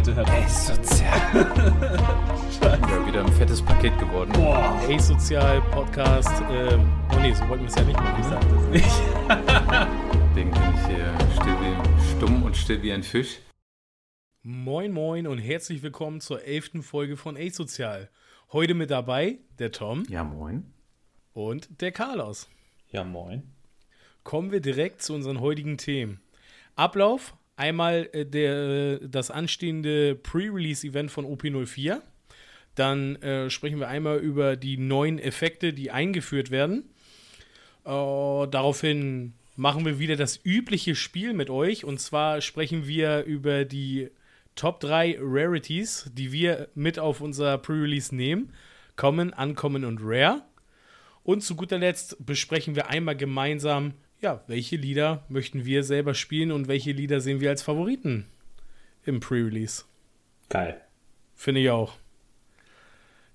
bitte, Herr Tom. Sozial. ja, wieder ein fettes Paket geworden. Boah. Sozial Podcast. Ähm, oh nee, so wollten wir es ja nicht machen. Ich sag das nicht. Deswegen bin ich hier still wie, stumm und still wie ein Fisch. Moin, moin und herzlich willkommen zur elften Folge von Asozial. Heute mit dabei der Tom. Ja, moin. Und der Carlos. Ja, moin. Kommen wir direkt zu unseren heutigen Themen. Ablauf: einmal äh, der, das anstehende Pre-Release-Event von OP04. Dann äh, sprechen wir einmal über die neuen Effekte, die eingeführt werden. Äh, daraufhin machen wir wieder das übliche Spiel mit euch. Und zwar sprechen wir über die Top 3 Rarities, die wir mit auf unser Pre-Release nehmen. Common, Uncommon und Rare. Und zu guter Letzt besprechen wir einmal gemeinsam, ja, welche Lieder möchten wir selber spielen und welche Lieder sehen wir als Favoriten im Pre-Release. Geil. Finde ich auch.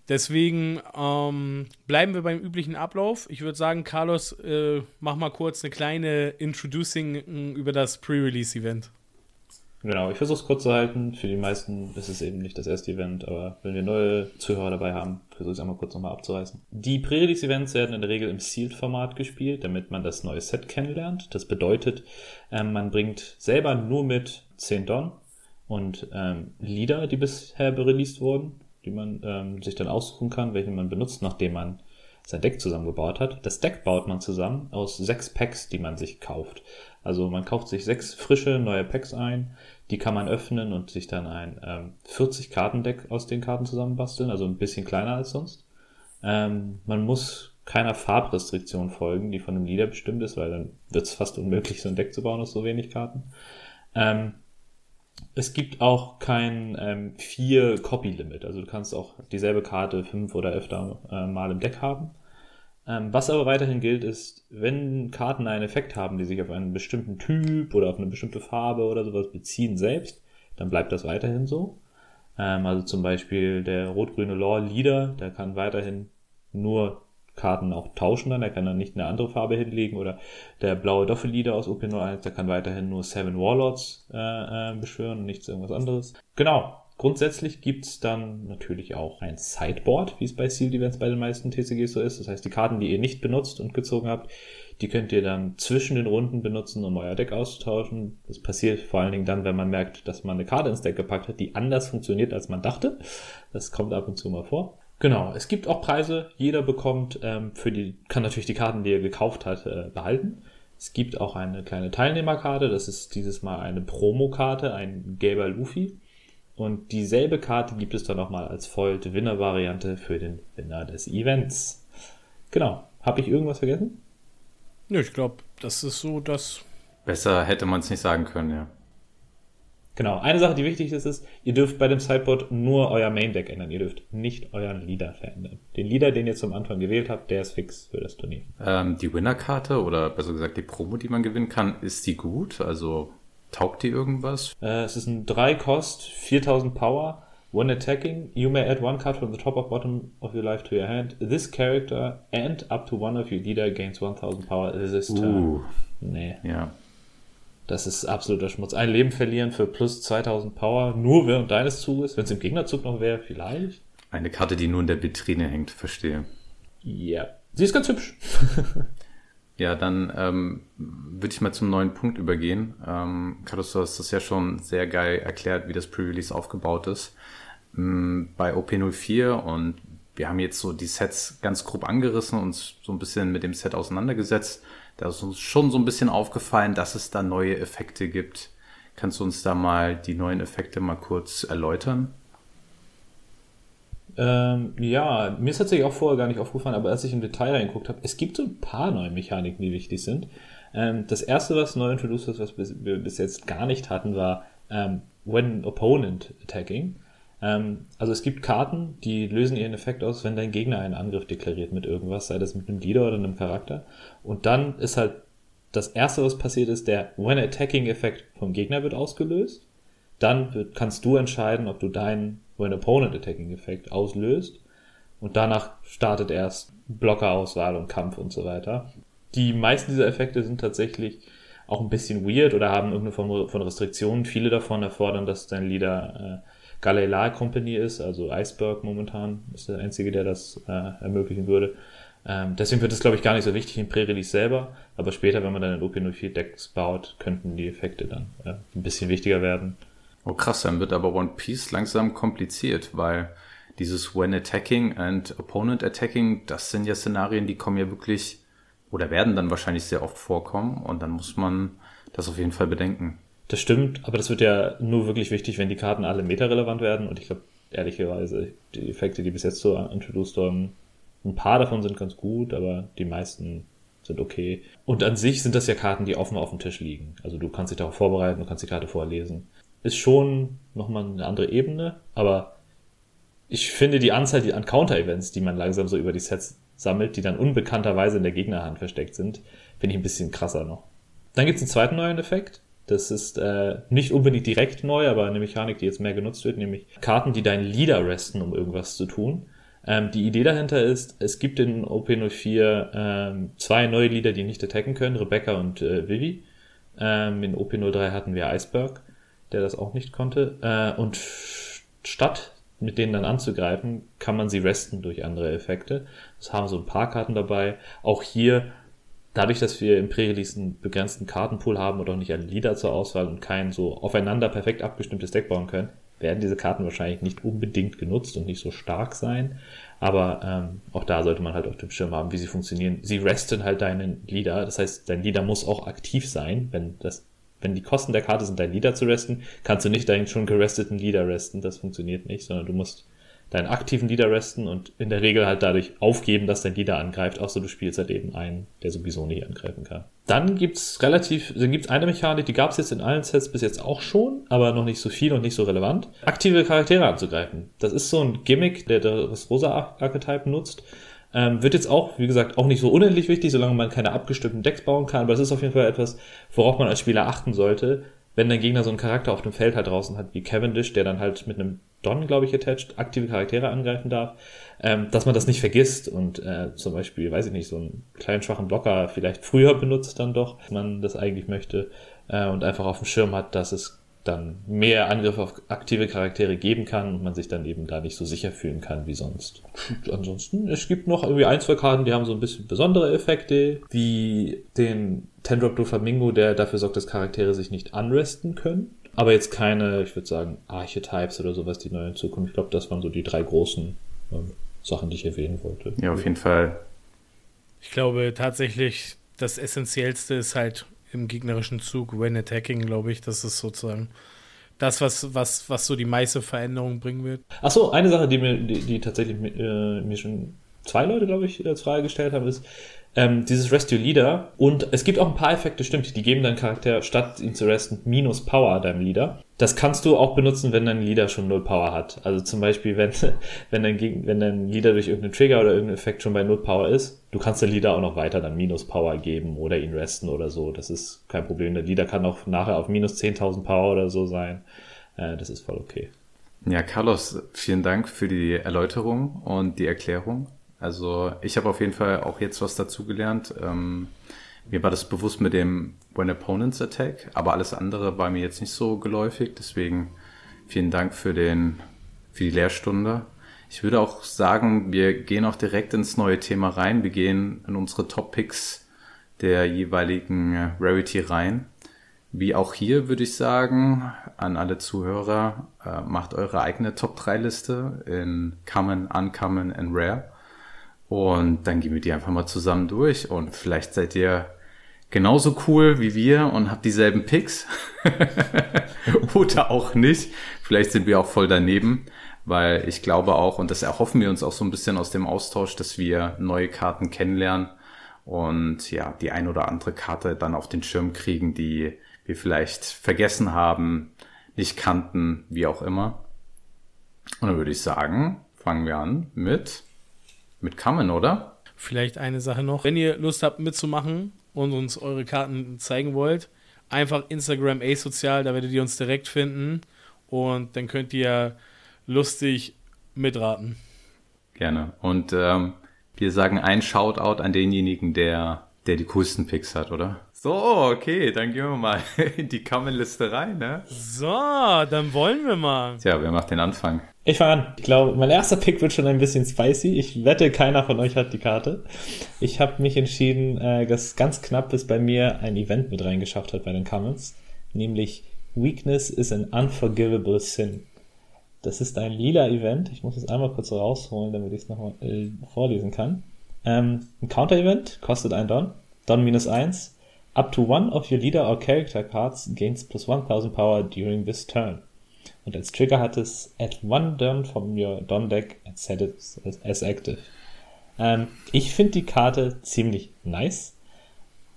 Deswegen ähm, bleiben wir beim üblichen Ablauf. Ich würde sagen, Carlos, äh, mach mal kurz eine kleine Introducing über das Pre-Release-Event. Genau, ich versuche es kurz zu halten. Für die meisten ist es eben nicht das erste Event, aber wenn wir neue Zuhörer dabei haben, versuche ich es einmal kurz nochmal abzureißen. Die Pre-Release-Events werden in der Regel im Sealed-Format gespielt, damit man das neue Set kennenlernt. Das bedeutet, ähm, man bringt selber nur mit 10 Don und ähm, Lieder, die bisher released wurden, die man ähm, sich dann aussuchen kann, welche man benutzt, nachdem man sein Deck zusammengebaut hat. Das Deck baut man zusammen aus sechs Packs, die man sich kauft. Also man kauft sich sechs frische neue Packs ein, die kann man öffnen und sich dann ein ähm, 40-Karten-Deck aus den Karten zusammenbasteln, also ein bisschen kleiner als sonst. Ähm, man muss keiner Farbrestriktion folgen, die von dem Leader bestimmt ist, weil dann wird es fast unmöglich, so ein Deck zu bauen aus so wenig Karten. Ähm, es gibt auch kein ähm, 4-Copy-Limit, also du kannst auch dieselbe Karte fünf oder öfter äh, mal im Deck haben. Ähm, was aber weiterhin gilt, ist, wenn Karten einen Effekt haben, die sich auf einen bestimmten Typ oder auf eine bestimmte Farbe oder sowas beziehen selbst, dann bleibt das weiterhin so. Ähm, also zum Beispiel der rot-grüne Lore Leader, der kann weiterhin nur Karten auch tauschen dann, der kann dann nicht eine andere Farbe hinlegen oder der blaue Doppelleader aus OP01, der kann weiterhin nur Seven Warlords äh, äh, beschwören und nichts irgendwas anderes. Genau, Grundsätzlich gibt's dann natürlich auch ein Sideboard, wie es bei Sealed Events bei den meisten TCGs so ist. Das heißt, die Karten, die ihr nicht benutzt und gezogen habt, die könnt ihr dann zwischen den Runden benutzen, um euer Deck auszutauschen. Das passiert vor allen Dingen dann, wenn man merkt, dass man eine Karte ins Deck gepackt hat, die anders funktioniert, als man dachte. Das kommt ab und zu mal vor. Genau, es gibt auch Preise. Jeder bekommt ähm, für die, kann natürlich die Karten, die er gekauft hat, äh, behalten. Es gibt auch eine kleine Teilnehmerkarte. Das ist dieses Mal eine Promokarte, ein gelber Luffy. Und dieselbe Karte gibt es dann nochmal als Foiled-Winner-Variante für den Winner des Events. Genau. Habe ich irgendwas vergessen? Ja, ich glaube, das ist so das. Besser hätte man es nicht sagen können, ja. Genau. Eine Sache, die wichtig ist, ist, ihr dürft bei dem Sideboard nur euer Main Deck ändern. Ihr dürft nicht euren Leader verändern. Den Leader, den ihr zum Anfang gewählt habt, der ist fix für das Turnier. Ähm, die Winner-Karte oder besser gesagt die Promo, die man gewinnen kann, ist die gut? Also Taugt die irgendwas? Äh, es ist ein 3-Cost, 4000 Power. When attacking, you may add one card from the top or bottom of your life to your hand. This character and up to one of your leader gains 1000 Power this turn. Uh, nee. Ja. Das ist absoluter Schmutz. Ein Leben verlieren für plus 2000 Power, nur während deines Zuges. Wenn es im Gegnerzug noch wäre, vielleicht. Eine Karte, die nur in der Vitrine hängt, verstehe. Ja. Sie ist ganz hübsch. Ja, dann ähm, würde ich mal zum neuen Punkt übergehen. Ähm, Carlos, du hast das ja schon sehr geil erklärt, wie das Pre-Release aufgebaut ist. Ähm, bei OP04 und wir haben jetzt so die Sets ganz grob angerissen und so ein bisschen mit dem Set auseinandergesetzt. Da ist uns schon so ein bisschen aufgefallen, dass es da neue Effekte gibt. Kannst du uns da mal die neuen Effekte mal kurz erläutern? Ähm, ja, mir ist tatsächlich auch vorher gar nicht aufgefallen, aber als ich im Detail reingeguckt habe, es gibt so ein paar neue Mechaniken, die wichtig sind. Ähm, das erste, was neu introduced ist, was wir bis jetzt gar nicht hatten, war ähm, When Opponent Attacking. Ähm, also es gibt Karten, die lösen ihren Effekt aus, wenn dein Gegner einen Angriff deklariert mit irgendwas, sei das mit einem Leader oder einem Charakter. Und dann ist halt das erste, was passiert ist, der When Attacking Effekt vom Gegner wird ausgelöst. Dann wird, kannst du entscheiden, ob du deinen wo ein Opponent-Attacking-Effekt auslöst. Und danach startet erst Blockerauswahl und Kampf und so weiter. Die meisten dieser Effekte sind tatsächlich auch ein bisschen weird oder haben irgendeine Form von Restriktionen. Viele davon erfordern, dass dein Leader äh, Galilei Company ist, also Iceberg momentan ist der einzige, der das äh, ermöglichen würde. Ähm, deswegen wird es, glaube ich, gar nicht so wichtig im Pre-Release selber, aber später, wenn man dann in OP04 Decks baut, könnten die Effekte dann äh, ein bisschen wichtiger werden. Oh krass, dann wird aber One Piece langsam kompliziert, weil dieses When Attacking and Opponent Attacking, das sind ja Szenarien, die kommen ja wirklich oder werden dann wahrscheinlich sehr oft vorkommen und dann muss man das auf jeden Fall bedenken. Das stimmt, aber das wird ja nur wirklich wichtig, wenn die Karten alle meta-relevant werden und ich glaube, ehrlicherweise, die Effekte, die bis jetzt so introduced wurden, ein paar davon sind ganz gut, aber die meisten sind okay. Und an sich sind das ja Karten, die offen auf dem Tisch liegen. Also du kannst dich darauf vorbereiten, du kannst die Karte vorlesen. Ist schon nochmal eine andere Ebene, aber ich finde die Anzahl an Counter-Events, die man langsam so über die Sets sammelt, die dann unbekannterweise in der Gegnerhand versteckt sind, finde ich ein bisschen krasser noch. Dann gibt es einen zweiten neuen Effekt. Das ist äh, nicht unbedingt direkt neu, aber eine Mechanik, die jetzt mehr genutzt wird, nämlich Karten, die deinen Leader resten, um irgendwas zu tun. Ähm, die Idee dahinter ist, es gibt in OP04 ähm, zwei neue Leader, die nicht attacken können, Rebecca und äh, Vivi. Ähm, in OP03 hatten wir Iceberg, der das auch nicht konnte. Äh, und statt mit denen dann anzugreifen, kann man sie resten durch andere Effekte. Es haben so ein paar Karten dabei. Auch hier, dadurch, dass wir im Pre-Release einen begrenzten Kartenpool haben und auch nicht einen Leader zur Auswahl und kein so aufeinander perfekt abgestimmtes Deck bauen können, werden diese Karten wahrscheinlich nicht unbedingt genutzt und nicht so stark sein. Aber ähm, auch da sollte man halt auf dem Schirm haben, wie sie funktionieren. Sie resten halt deinen Leader. Das heißt, dein Leader muss auch aktiv sein, wenn das wenn die Kosten der Karte sind, dein Leader zu resten, kannst du nicht deinen schon geresteten Leader resten. Das funktioniert nicht, sondern du musst deinen aktiven Leader resten und in der Regel halt dadurch aufgeben, dass dein Leader angreift, außer du spielst halt eben einen, der sowieso nicht angreifen kann. Dann gibt's relativ, dann gibt's eine Mechanik, die gab's jetzt in allen Sets bis jetzt auch schon, aber noch nicht so viel und nicht so relevant. Aktive Charaktere anzugreifen. Das ist so ein Gimmick, der das Rosa-Archetype nutzt. Ähm, wird jetzt auch, wie gesagt, auch nicht so unendlich wichtig, solange man keine abgestimmten Decks bauen kann, aber es ist auf jeden Fall etwas, worauf man als Spieler achten sollte, wenn dein Gegner so einen Charakter auf dem Feld halt draußen hat wie Cavendish, der dann halt mit einem Don, glaube ich, attached, aktive Charaktere angreifen darf, ähm, dass man das nicht vergisst und äh, zum Beispiel, weiß ich nicht, so einen kleinen schwachen Blocker vielleicht früher benutzt dann doch, man das eigentlich möchte äh, und einfach auf dem Schirm hat, dass es dann mehr Angriffe auf aktive Charaktere geben kann und man sich dann eben da nicht so sicher fühlen kann wie sonst. Ansonsten, es gibt noch irgendwie ein, zwei Karten, die haben so ein bisschen besondere Effekte, wie den Tendrop Doflamingo, der dafür sorgt, dass Charaktere sich nicht unresten können. Aber jetzt keine, ich würde sagen, Archetypes oder sowas, die neu in Zukunft. Ich glaube, das waren so die drei großen ähm, Sachen, die ich erwähnen wollte. Ja, auf jeden Fall. Ich glaube tatsächlich, das Essentiellste ist halt im gegnerischen Zug, when attacking, glaube ich, das ist sozusagen das, was, was, was so die meiste Veränderung bringen wird. Achso, eine Sache, die mir, die, die tatsächlich äh, mir schon zwei Leute, glaube ich, als Frage gestellt haben, ist, ähm, dieses Rest Your Leader. Und es gibt auch ein paar Effekte, stimmt, die geben deinem Charakter, statt ihn zu resten, minus Power deinem Leader. Das kannst du auch benutzen, wenn dein Leader schon null Power hat. Also zum Beispiel, wenn, wenn, dein, wenn dein Leader durch irgendeinen Trigger oder irgendeinen Effekt schon bei null Power ist, du kannst der Leader auch noch weiter dann minus Power geben oder ihn resten oder so. Das ist kein Problem. Der Leader kann auch nachher auf minus 10.000 Power oder so sein. Äh, das ist voll okay. Ja, Carlos, vielen Dank für die Erläuterung und die Erklärung. Also ich habe auf jeden Fall auch jetzt was dazugelernt. Ähm, mir war das bewusst mit dem When Opponents Attack, aber alles andere war mir jetzt nicht so geläufig. Deswegen vielen Dank für den für die Lehrstunde. Ich würde auch sagen, wir gehen auch direkt ins neue Thema rein. Wir gehen in unsere Top Picks der jeweiligen Rarity rein. Wie auch hier würde ich sagen, an alle Zuhörer, äh, macht eure eigene Top 3 Liste in Common, Uncommon and Rare. Und dann gehen wir die einfach mal zusammen durch und vielleicht seid ihr genauso cool wie wir und habt dieselben Picks. Oder auch nicht. Vielleicht sind wir auch voll daneben, weil ich glaube auch, und das erhoffen wir uns auch so ein bisschen aus dem Austausch, dass wir neue Karten kennenlernen und ja, die ein oder andere Karte dann auf den Schirm kriegen, die wir vielleicht vergessen haben, nicht kannten, wie auch immer. Und dann würde ich sagen, fangen wir an mit mit Kamen, oder? Vielleicht eine Sache noch. Wenn ihr Lust habt mitzumachen und uns eure Karten zeigen wollt, einfach Instagram asozial, da werdet ihr uns direkt finden und dann könnt ihr lustig mitraten. Gerne. Und ähm, wir sagen ein Shoutout an denjenigen, der, der die coolsten Picks hat, oder? So, okay, dann gehen wir mal in die Kammerliste rein, ne? So, dann wollen wir mal. Tja, wer macht den Anfang? Ich fange an. Ich glaube, mein erster Pick wird schon ein bisschen spicy. Ich wette, keiner von euch hat die Karte. Ich habe mich entschieden, äh, dass ganz knapp es bei mir ein Event mit reingeschafft hat bei den Comments, nämlich Weakness is an unforgivable sin. Das ist ein lila Event. Ich muss es einmal kurz rausholen, damit ich es nochmal äh, vorlesen kann. Ähm, ein Counter-Event kostet ein Don. Don minus eins. Up to one of your leader or character cards gains plus 1000 power during this turn. Und als Trigger hat es add one Don from your Don deck and set it as, as active. Ähm, ich finde die Karte ziemlich nice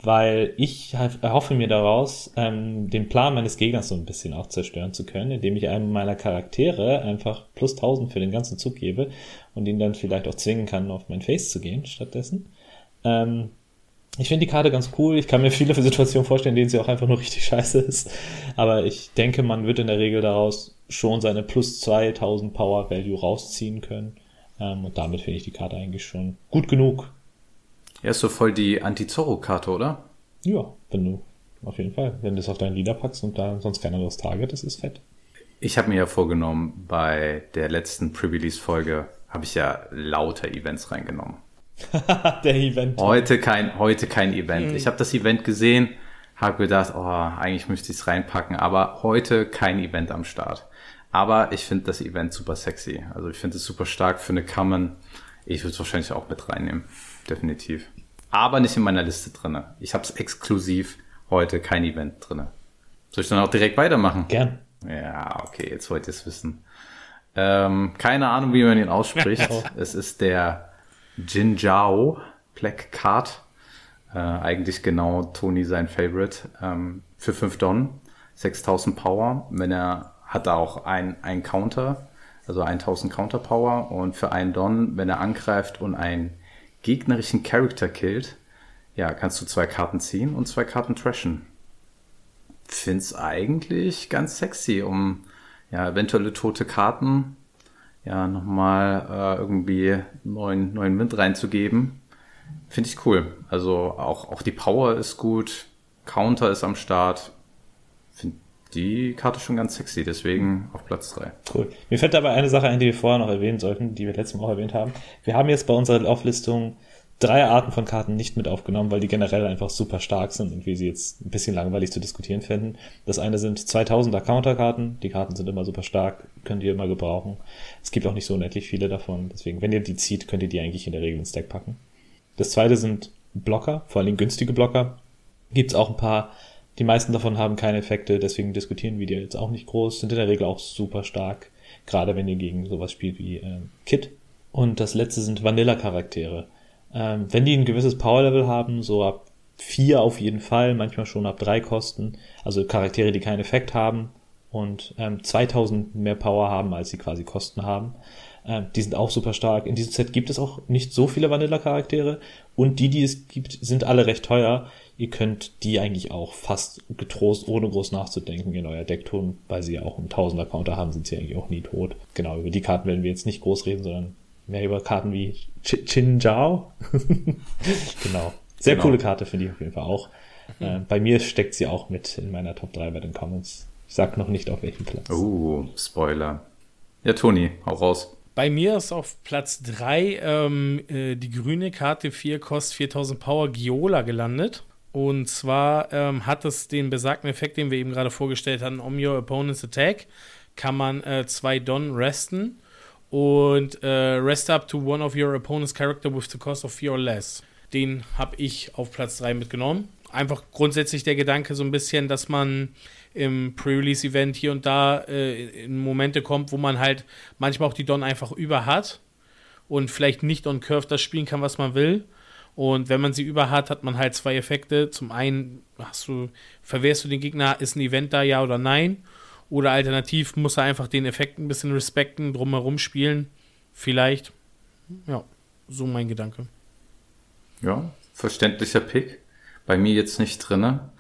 weil ich erhoffe mir daraus, ähm, den Plan meines Gegners so ein bisschen auch zerstören zu können, indem ich einem meiner Charaktere einfach plus 1000 für den ganzen Zug gebe und ihn dann vielleicht auch zwingen kann, auf mein Face zu gehen stattdessen. Ähm, ich finde die Karte ganz cool. Ich kann mir viele Situationen vorstellen, in denen sie auch einfach nur richtig scheiße ist. Aber ich denke, man wird in der Regel daraus schon seine plus 2000 Power Value rausziehen können. Ähm, und damit finde ich die Karte eigentlich schon gut genug, er ist so voll die Anti-Zorro-Karte, oder? Ja, wenn du, auf jeden Fall. Wenn du es auf deinen Leader packst und da sonst kein anderes Target, das ist fett. Ich habe mir ja vorgenommen, bei der letzten Pre-Release-Folge habe ich ja lauter Events reingenommen. der Event. Heute kein, heute kein Event. Mhm. Ich habe das Event gesehen, habe gedacht, oh, eigentlich müsste ich es reinpacken, aber heute kein Event am Start. Aber ich finde das Event super sexy. Also ich finde es super stark für eine Common. Ich würde es wahrscheinlich auch mit reinnehmen definitiv. Aber nicht in meiner Liste drinne. Ich habe es exklusiv heute kein Event drinne. Soll ich dann auch direkt weitermachen? Gern. Ja, okay, jetzt wollt ihr es wissen. Ähm, keine Ahnung, wie man ihn ausspricht. es ist der Jinjiao Black Card. Äh, eigentlich genau Tony sein Favorite. Ähm, für 5 Don, 6000 Power. Wenn er hat er auch ein, ein Counter, also 1000 Counter Power. Und für einen Don, wenn er angreift und ein gegnerischen Charakter killt, ja, kannst du zwei Karten ziehen und zwei Karten trashen. Find's eigentlich ganz sexy, um ja, eventuelle tote Karten ja nochmal äh, irgendwie neuen, neuen Wind reinzugeben. Finde ich cool. Also auch, auch die Power ist gut, Counter ist am Start. Finde die Karte schon ganz sexy, deswegen auf Platz 3. Cool. Mir fällt dabei eine Sache ein, die wir vorher noch erwähnen sollten, die wir letztes Mal auch erwähnt haben. Wir haben jetzt bei unserer Auflistung drei Arten von Karten nicht mit aufgenommen, weil die generell einfach super stark sind und wir sie jetzt ein bisschen langweilig zu diskutieren finden. Das eine sind 2000er Counterkarten. Die Karten sind immer super stark, könnt ihr immer gebrauchen. Es gibt auch nicht so unendlich viele davon. Deswegen, wenn ihr die zieht, könnt ihr die eigentlich in der Regel ins Deck packen. Das zweite sind Blocker, vor allem günstige Blocker. Gibt's auch ein paar die meisten davon haben keine Effekte, deswegen diskutieren wir die jetzt auch nicht groß, sind in der Regel auch super stark, gerade wenn ihr gegen sowas spielt wie äh, Kit. Und das letzte sind Vanilla-Charaktere. Ähm, wenn die ein gewisses Power-Level haben, so ab vier auf jeden Fall, manchmal schon ab drei kosten, also Charaktere, die keinen Effekt haben und ähm, 2000 mehr Power haben, als sie quasi Kosten haben. Ähm, die sind auch super stark. In diesem Set gibt es auch nicht so viele Vanilla-Charaktere und die, die es gibt, sind alle recht teuer ihr könnt die eigentlich auch fast getrost, ohne groß nachzudenken, in euer Deck tun, weil sie ja auch einen Tausender-Counter haben, sind sie eigentlich auch nie tot. Genau, über die Karten werden wir jetzt nicht groß reden, sondern mehr über Karten wie Ch Chin Jiao. genau. Sehr genau. coole Karte finde ich auf jeden Fall auch. Äh, bei mir steckt sie auch mit in meiner Top 3 bei den Comments. Ich sag noch nicht auf welchem Platz. Uh, Spoiler. Ja, Toni, hau raus. Bei mir ist auf Platz 3 ähm, äh, die grüne Karte 4 kostet 4000 Power Giola gelandet. Und zwar ähm, hat es den besagten Effekt, den wir eben gerade vorgestellt hatten, on your opponent's attack, kann man äh, zwei Don resten und äh, rest up to one of your opponent's character with the cost of fear or less. Den habe ich auf Platz 3 mitgenommen. Einfach grundsätzlich der Gedanke so ein bisschen, dass man im Pre-Release-Event hier und da äh, in Momente kommt, wo man halt manchmal auch die Don einfach über hat und vielleicht nicht on Curve das spielen kann, was man will. Und wenn man sie über hat, hat man halt zwei Effekte. Zum einen hast du, verwehrst du den Gegner, ist ein Event da, ja oder nein? Oder alternativ muss er einfach den Effekt ein bisschen respekten, drumherum spielen. Vielleicht. Ja, so mein Gedanke. Ja, verständlicher Pick. Bei mir jetzt nicht drinne.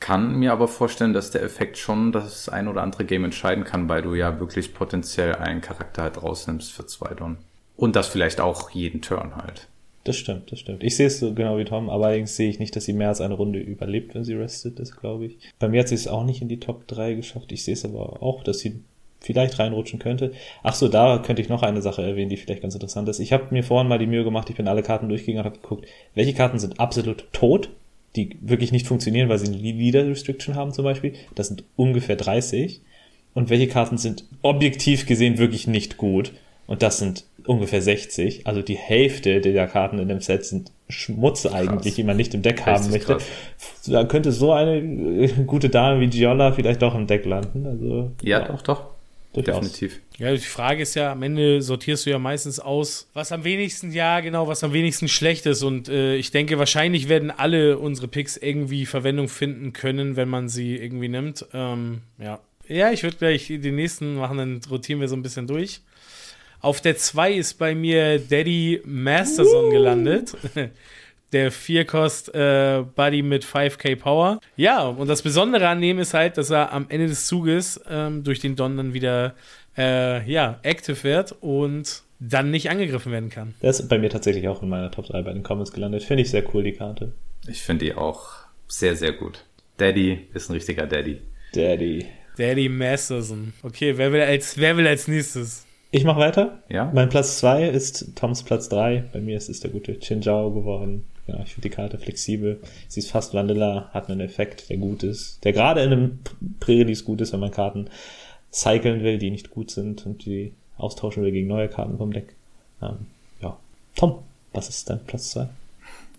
Kann mir aber vorstellen, dass der Effekt schon das ein oder andere Game entscheiden kann, weil du ja wirklich potenziell einen Charakter halt rausnimmst für zwei Don. Und das vielleicht auch jeden Turn halt. Das stimmt, das stimmt. Ich sehe es so genau wie Tom, aber allerdings sehe ich nicht, dass sie mehr als eine Runde überlebt, wenn sie rested ist, glaube ich. Bei mir hat sie es auch nicht in die Top 3 geschafft. Ich sehe es aber auch, dass sie vielleicht reinrutschen könnte. Ach so, da könnte ich noch eine Sache erwähnen, die vielleicht ganz interessant ist. Ich habe mir vorhin mal die Mühe gemacht, ich bin alle Karten durchgegangen und habe geguckt, welche Karten sind absolut tot, die wirklich nicht funktionieren, weil sie eine Leader Restriction haben zum Beispiel. Das sind ungefähr 30. Und welche Karten sind objektiv gesehen wirklich nicht gut. Und das sind ungefähr 60. Also die Hälfte der Karten in dem Set sind Schmutz eigentlich, krass. die man nicht im Deck haben möchte. Krass. Da könnte so eine gute Dame wie Giola vielleicht doch im Deck landen. Also, ja, ja. doch, doch. Definitiv. Ja, die Frage ist ja, am Ende sortierst du ja meistens aus, was am wenigsten, ja, genau, was am wenigsten schlecht ist. Und äh, ich denke, wahrscheinlich werden alle unsere Picks irgendwie Verwendung finden können, wenn man sie irgendwie nimmt. Ähm, ja. Ja, ich würde gleich den nächsten machen, dann rotieren wir so ein bisschen durch. Auf der 2 ist bei mir Daddy Masterson uh. gelandet. der 4-Kost-Buddy äh, mit 5k Power. Ja, und das Besondere an dem ist halt, dass er am Ende des Zuges ähm, durch den Don dann wieder äh, ja, active wird und dann nicht angegriffen werden kann. Der ist bei mir tatsächlich auch in meiner Top 3 bei den Comments gelandet. Finde ich sehr cool, die Karte. Ich finde die auch sehr, sehr gut. Daddy ist ein richtiger Daddy. Daddy. Daddy Masterson. Okay, wer will als, wer will als nächstes? Ich mache weiter. Ja. Mein Platz 2 ist Toms Platz 3. Bei mir ist es der gute Chinjao geworden. Ja, ich finde die Karte flexibel. Sie ist fast Vanilla, hat einen Effekt, der gut ist. Der gerade in einem Pre-Release gut ist, wenn man Karten cyclen will, die nicht gut sind und die austauschen will gegen neue Karten vom Deck. Ähm, ja. Tom, was ist dein Platz 2?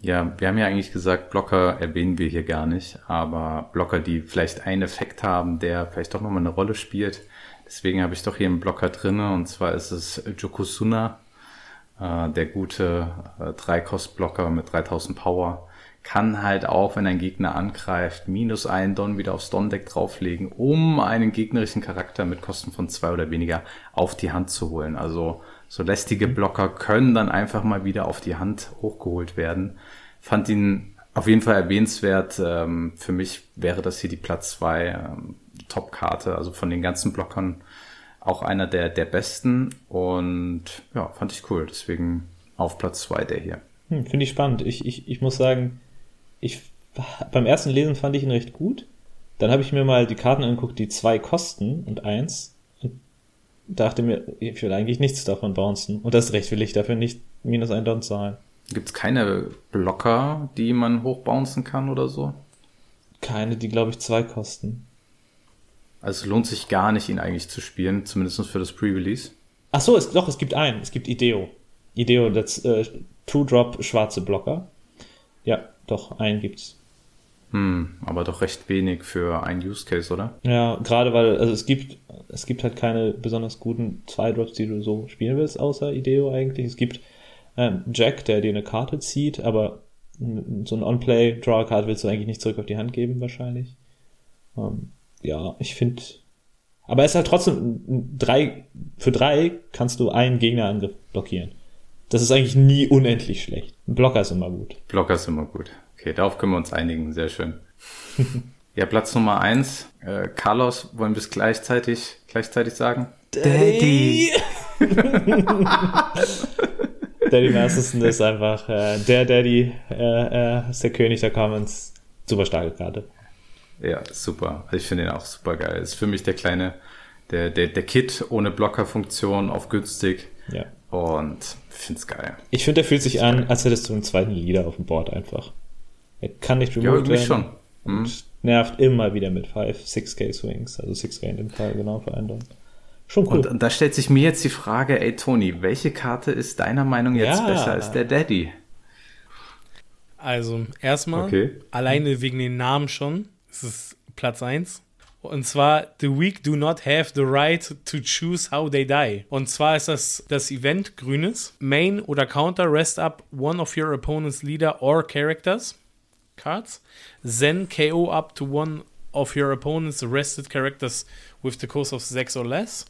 Ja, wir haben ja eigentlich gesagt, Blocker erwähnen wir hier gar nicht, aber Blocker, die vielleicht einen Effekt haben, der vielleicht doch nochmal eine Rolle spielt. Deswegen habe ich doch hier einen Blocker drinne und zwar ist es Jokosuna äh, der gute äh, Dreikost-Blocker mit 3000 Power kann halt auch, wenn ein Gegner angreift, minus einen Don wieder aufs Don-Deck drauflegen, um einen gegnerischen Charakter mit Kosten von zwei oder weniger auf die Hand zu holen. Also so lästige Blocker können dann einfach mal wieder auf die Hand hochgeholt werden. Fand ihn auf jeden Fall erwähnenswert. Ähm, für mich wäre das hier die Platz zwei ähm, Top-Karte, also von den ganzen Blockern auch einer der, der besten und ja, fand ich cool. Deswegen auf Platz zwei der hier. Hm, Finde ich spannend. Ich, ich, ich muss sagen, ich beim ersten Lesen fand ich ihn recht gut. Dann habe ich mir mal die Karten angeguckt, die zwei kosten und eins. Und dachte mir, ich will eigentlich nichts davon bouncen. Und das Recht will ich dafür nicht minus ein Don zahlen. Gibt es keine Blocker, die man hochbouncen kann oder so? Keine, die glaube ich zwei kosten. Also lohnt sich gar nicht, ihn eigentlich zu spielen, zumindest für das Pre-Release. Ach so, es, doch, es gibt einen. Es gibt Ideo. Ideo, das äh, Two-Drop schwarze Blocker. Ja, doch, einen gibt's. Hm, aber doch recht wenig für einen Use Case, oder? Ja, gerade weil, also es gibt, es gibt halt keine besonders guten Zwei-Drops, die du so spielen willst, außer Ideo eigentlich. Es gibt ähm, Jack, der dir eine Karte zieht, aber so ein On-Play-Draw-Card willst du eigentlich nicht zurück auf die Hand geben, wahrscheinlich. Ähm, ja, ich finde. Aber es ist halt trotzdem drei, für drei kannst du einen Gegnerangriff blockieren. Das ist eigentlich nie unendlich schlecht. Ein Blocker ist immer gut. Blocker ist immer gut. Okay, darauf können wir uns einigen. Sehr schön. ja, Platz Nummer eins. Äh, Carlos, wollen wir es gleichzeitig, gleichzeitig sagen? Daddy! Daddy Masterson ist einfach äh, der Daddy, äh, äh, ist der König der Commons. Super starke Karte. Ja, super. Also ich finde ihn auch super geil. Ist für mich der kleine, der, der, der Kit ohne Blockerfunktion auf günstig. Ja. Und finde es geil. Ich finde, er fühlt sich an, als hättest du einen zweiten Leader auf dem Board einfach. Er kann nicht removed ja, werden. schon. Und mhm. nervt immer wieder mit 5, 6k Swings. Also 6k in dem Fall, genau, einen Schon cool. Und da stellt sich mir jetzt die Frage, ey Toni, welche Karte ist deiner Meinung jetzt ja. besser als der Daddy? Also, erstmal, okay. alleine wegen den Namen schon. Ist Platz 1. Und zwar, The Weak do not have the right to choose how they die. Und zwar ist das das Event grünes. Main oder Counter, rest up one of your opponent's leader or characters. Cards. Then KO up to one of your opponent's rested characters with the cost of 6 or less.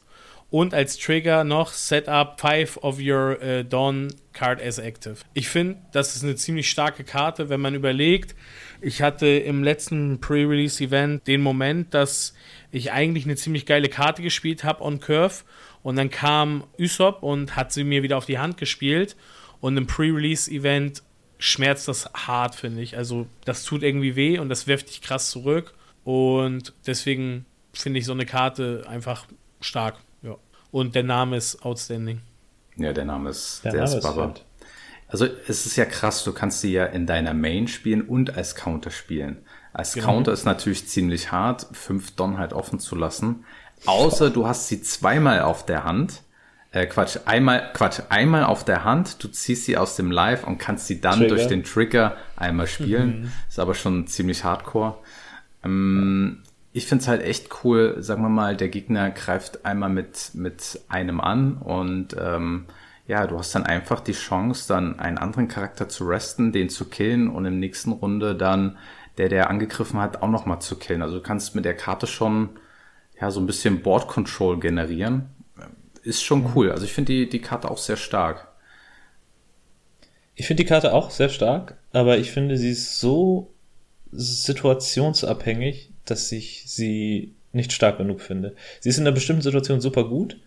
Und als Trigger noch Set up 5 of your uh, Dawn card as active. Ich finde, das ist eine ziemlich starke Karte, wenn man überlegt, ich hatte im letzten Pre-Release-Event den Moment, dass ich eigentlich eine ziemlich geile Karte gespielt habe on Curve und dann kam Usopp und hat sie mir wieder auf die Hand gespielt Und im Pre-Release-Event schmerzt das hart, finde ich. Also das tut irgendwie weh und das wirft dich krass zurück. Und deswegen finde ich so eine Karte einfach stark. Ja. Und der Name ist outstanding. Ja, der Name ist, Der der, Name ist. Also es ist ja krass, du kannst sie ja in deiner Main spielen und als Counter spielen. Als Genau. Counter ist natürlich ziemlich hart, fünf Don halt offen zu lassen. Außer du hast sie zweimal auf der Hand. Äh, Quatsch, einmal, Quatsch, einmal auf der Hand, du ziehst sie aus dem Live und kannst sie dann Trigger. durch den Trigger einmal spielen. Ist aber schon ziemlich hardcore. Ähm, ich finde es halt echt cool, sagen wir mal, der Gegner greift einmal mit, mit einem an und ähm, ja, du hast dann einfach die Chance, dann einen anderen Charakter zu resten, den zu killen und im nächsten Runde dann der, der angegriffen hat, auch nochmal zu killen. Also du kannst mit der Karte schon ja so ein bisschen Board Control generieren. Ist schon cool. Also ich finde die, die Karte auch sehr stark. Ich finde die Karte auch sehr stark, aber ich finde, sie ist so situationsabhängig, dass ich sie nicht stark genug finde. Sie ist in einer bestimmten Situation super gut,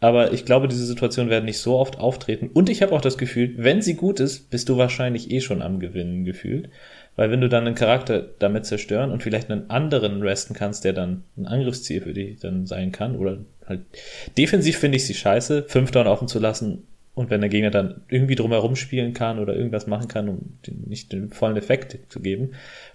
aber ich glaube, diese Situationen werden nicht so oft auftreten. Und ich habe auch das Gefühl, wenn sie gut ist, bist du wahrscheinlich eh schon am Gewinnen gefühlt. Weil wenn du dann einen Charakter damit zerstören und vielleicht einen anderen resten kannst, der dann ein Angriffsziel für dich dann sein kann, oder halt defensiv finde ich sie scheiße, fünf Down offen zu lassen und wenn der Gegner dann irgendwie drumherum spielen kann oder irgendwas machen kann, um den, nicht den vollen Effekt zu geben,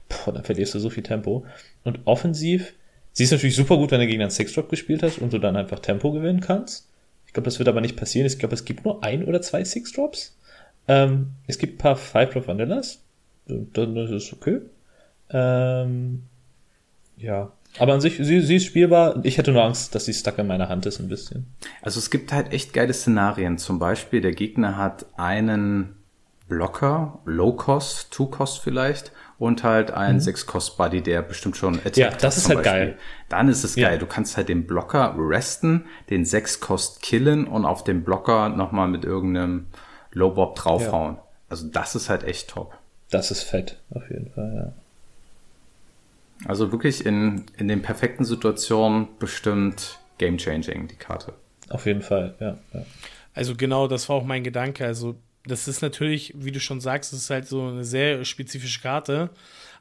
boah, dann verlierst du so viel Tempo. Und offensiv, sie ist natürlich super gut, wenn der Gegner einen Six-Drop gespielt hat und du dann einfach Tempo gewinnen kannst. Ich glaube, das wird aber nicht passieren. Ich glaube, es gibt nur ein oder zwei Six-Drops. Ähm, es gibt ein paar Five-Drop Vanillas. Dann ist es okay. Ähm, ja. Aber an sich, sie, sie ist spielbar. Ich hätte nur Angst, dass sie stuck in meiner Hand ist ein bisschen. Also es gibt halt echt geile Szenarien. Zum Beispiel, der Gegner hat einen Blocker, Low-Cost, Two-Cost vielleicht, und halt einen Six-Cost-Buddy, der bestimmt schon attackt Mhm. Ja, das ist halt geil. Dann ist es Ja. geil. Du kannst halt den Blocker resten, den Sechs-Cost killen und auf den Blocker nochmal mit irgendeinem Low-Bob draufhauen. Also das ist halt echt top. Das ist fett, auf jeden Fall, ja. Also wirklich in, in den perfekten Situationen bestimmt game-changing, die Karte. Auf jeden Fall, ja. ja. Also genau, das war auch mein Gedanke. Also das ist natürlich, wie du schon sagst, es ist halt so eine sehr spezifische Karte.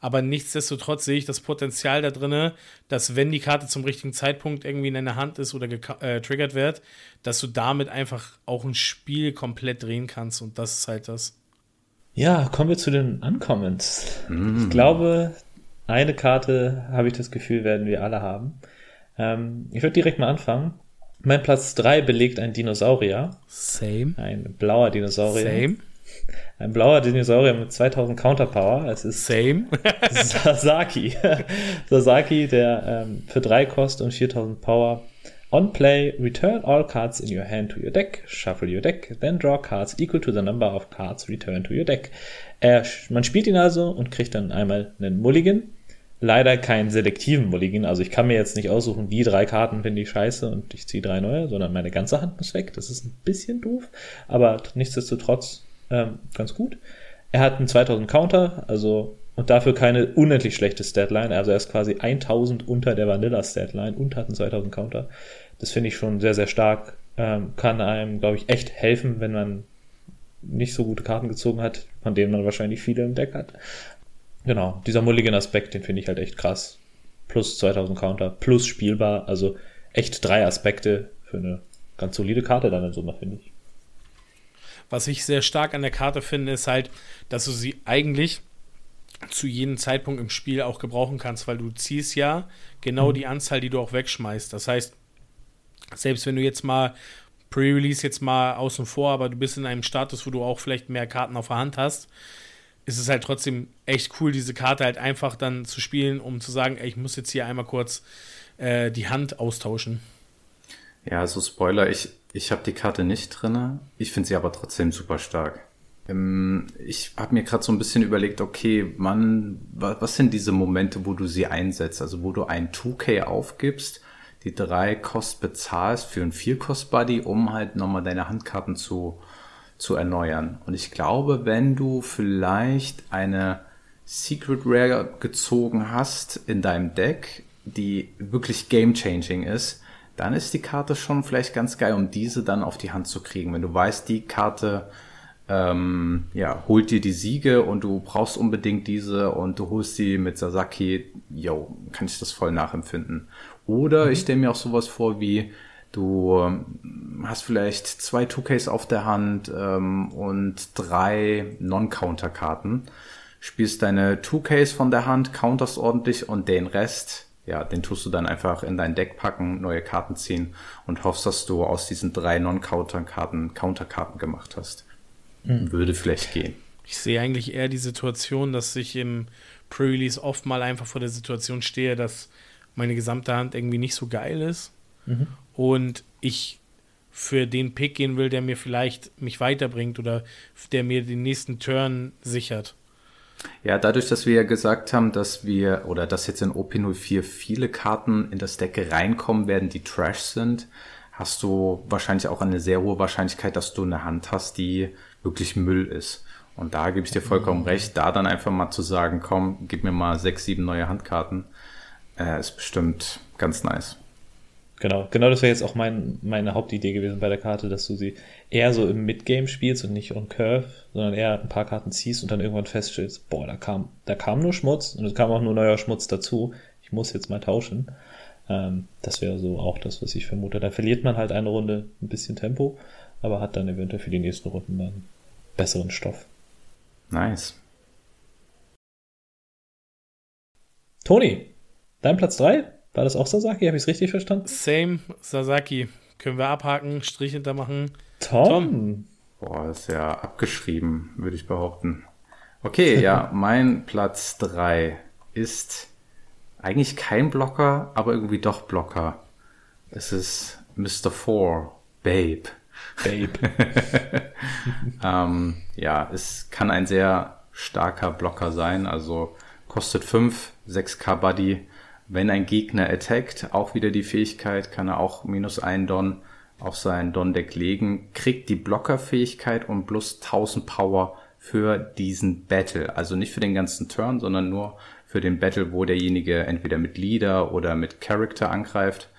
Aber nichtsdestotrotz sehe ich das Potenzial da drin, dass wenn die Karte zum richtigen Zeitpunkt irgendwie in deiner Hand ist oder getriggert wird, dass du damit einfach auch ein Spiel komplett drehen kannst. Und das ist halt das. Ja, kommen wir zu den Uncommons. Ich glaube, eine Karte, habe ich das Gefühl, werden wir alle haben. Ähm, ich würde direkt mal anfangen. Mein Platz 3 belegt ein Dinosaurier. Same. Ein blauer Dinosaurier. Same. Ein blauer Dinosaurier mit 2000 Counterpower. Es ist Same. Sasaki. Sasaki, der ähm, für 3 kostet und 4000 Power. On play, return all cards in your hand to your deck, shuffle your deck, then draw cards equal to the number of cards returned to your deck. Er, man spielt ihn also und kriegt dann einmal einen Mulligan. Leider keinen selektiven Mulligan, also ich kann mir jetzt nicht aussuchen, die drei Karten finde ich scheiße und ich ziehe drei neue, sondern meine ganze Hand muss weg. Das ist ein bisschen doof, aber nichtsdestotrotz ähm, ganz gut. Er hat einen 2000 Counter, also und dafür keine unendlich schlechte Statline. Also er ist quasi 1000 unter der Vanilla Statline und hat einen 2000 Counter. Das finde ich schon sehr, sehr stark. Ähm, kann einem, glaube ich, echt helfen, wenn man nicht so gute Karten gezogen hat, von denen man wahrscheinlich viele im Deck hat. Genau, dieser Mulligan-Aspekt, den finde ich halt echt krass. Plus 2000 Counter, plus spielbar, also echt drei Aspekte für eine ganz solide Karte dann in Summe, finde ich. Was ich sehr stark an der Karte finde, ist halt, dass du sie eigentlich zu jedem Zeitpunkt im Spiel auch gebrauchen kannst, weil du ziehst ja genau die Anzahl, die du auch wegschmeißt. Das heißt, selbst wenn du jetzt mal Pre-Release jetzt mal außen vor, aber du bist in einem Status, wo du auch vielleicht mehr Karten auf der Hand hast, ist es halt trotzdem echt cool, diese Karte halt einfach dann zu spielen, um zu sagen, ey, ich muss jetzt hier einmal kurz äh, die Hand austauschen. Ja, also Spoiler, ich, ich habe die Karte nicht drinne. Ich finde sie aber trotzdem super stark. Ähm, ich habe mir gerade so ein bisschen überlegt, okay, Mann, wa- was sind diese Momente, wo du sie einsetzt? Also wo du ein 2K aufgibst, die drei Kost bezahlst für ein 4-Kost-Buddy, um halt nochmal deine Handkarten zu, zu erneuern. Und ich glaube, wenn du vielleicht eine Secret Rare gezogen hast in deinem Deck, die wirklich game-changing ist, dann ist die Karte schon vielleicht ganz geil, um diese dann auf die Hand zu kriegen. Wenn du weißt, die Karte ähm, ja, holt dir die Siege und du brauchst unbedingt diese und du holst sie mit Sasaki, yo, kann ich das voll nachempfinden. Oder mhm. ich stelle mir auch sowas vor wie, du ähm, hast vielleicht zwei 2Ks auf der Hand ähm, und drei Non-Counter-Karten, spielst deine 2Ks von der Hand, counterst ordentlich und den Rest ja, den tust du dann einfach in dein Deck packen, neue Karten ziehen und hoffst, dass du aus diesen drei Non-Counter-Karten Counterkarten gemacht hast. Mhm. Würde vielleicht gehen. Ich sehe eigentlich eher die Situation, dass ich im Pre-Release oft mal einfach vor der Situation stehe, dass meine gesamte Hand irgendwie nicht so geil ist mhm. Und ich für den Pick gehen will, der mir vielleicht mich weiterbringt oder der mir den nächsten Turn sichert. Ja, dadurch, dass wir ja gesagt haben, dass wir oder dass jetzt in OP04 viele Karten in das Deck reinkommen werden, die Trash sind, hast du wahrscheinlich auch eine sehr hohe Wahrscheinlichkeit, dass du eine Hand hast, die wirklich Müll ist. Und da gebe ich dir vollkommen mhm. recht, da dann einfach mal zu sagen, komm, gib mir mal sechs, sieben neue Handkarten, äh, ist bestimmt ganz nice. Genau, genau das wäre jetzt auch mein, meine Hauptidee gewesen bei der Karte, dass du sie eher so im Midgame spielst und nicht on Curve, sondern eher ein paar Karten ziehst und dann irgendwann feststellst, boah, da kam, da kam nur Schmutz und es kam auch nur neuer Schmutz dazu. Ich muss jetzt mal tauschen. Ähm, das wäre so auch das, was ich vermute. Da verliert man halt eine Runde ein bisschen Tempo, aber hat dann eventuell für die nächsten Runden dann besseren Stoff. Nice. Toni, dein Platz 3? War das auch Sasaki? Habe ich es richtig verstanden? Same, Sasaki. Können wir abhaken, Strich hintermachen. Tom. Tom. Boah, ist ja abgeschrieben, würde ich behaupten. Okay, ja, mein Platz 3 ist eigentlich kein Blocker, aber irgendwie doch Blocker. Es ist Mr. Four, Babe. Babe. ähm, ja, es kann ein sehr starker Blocker sein, also kostet 5, 6k Buddy. Wenn ein Gegner attackt, auch wieder die Fähigkeit, kann er auch minus ein Don auf sein Don-Deck legen, kriegt die Blockerfähigkeit und plus 1000 Power für diesen Battle. Also nicht für den ganzen Turn, sondern nur für den Battle, wo derjenige entweder mit Leader oder mit Character angreift.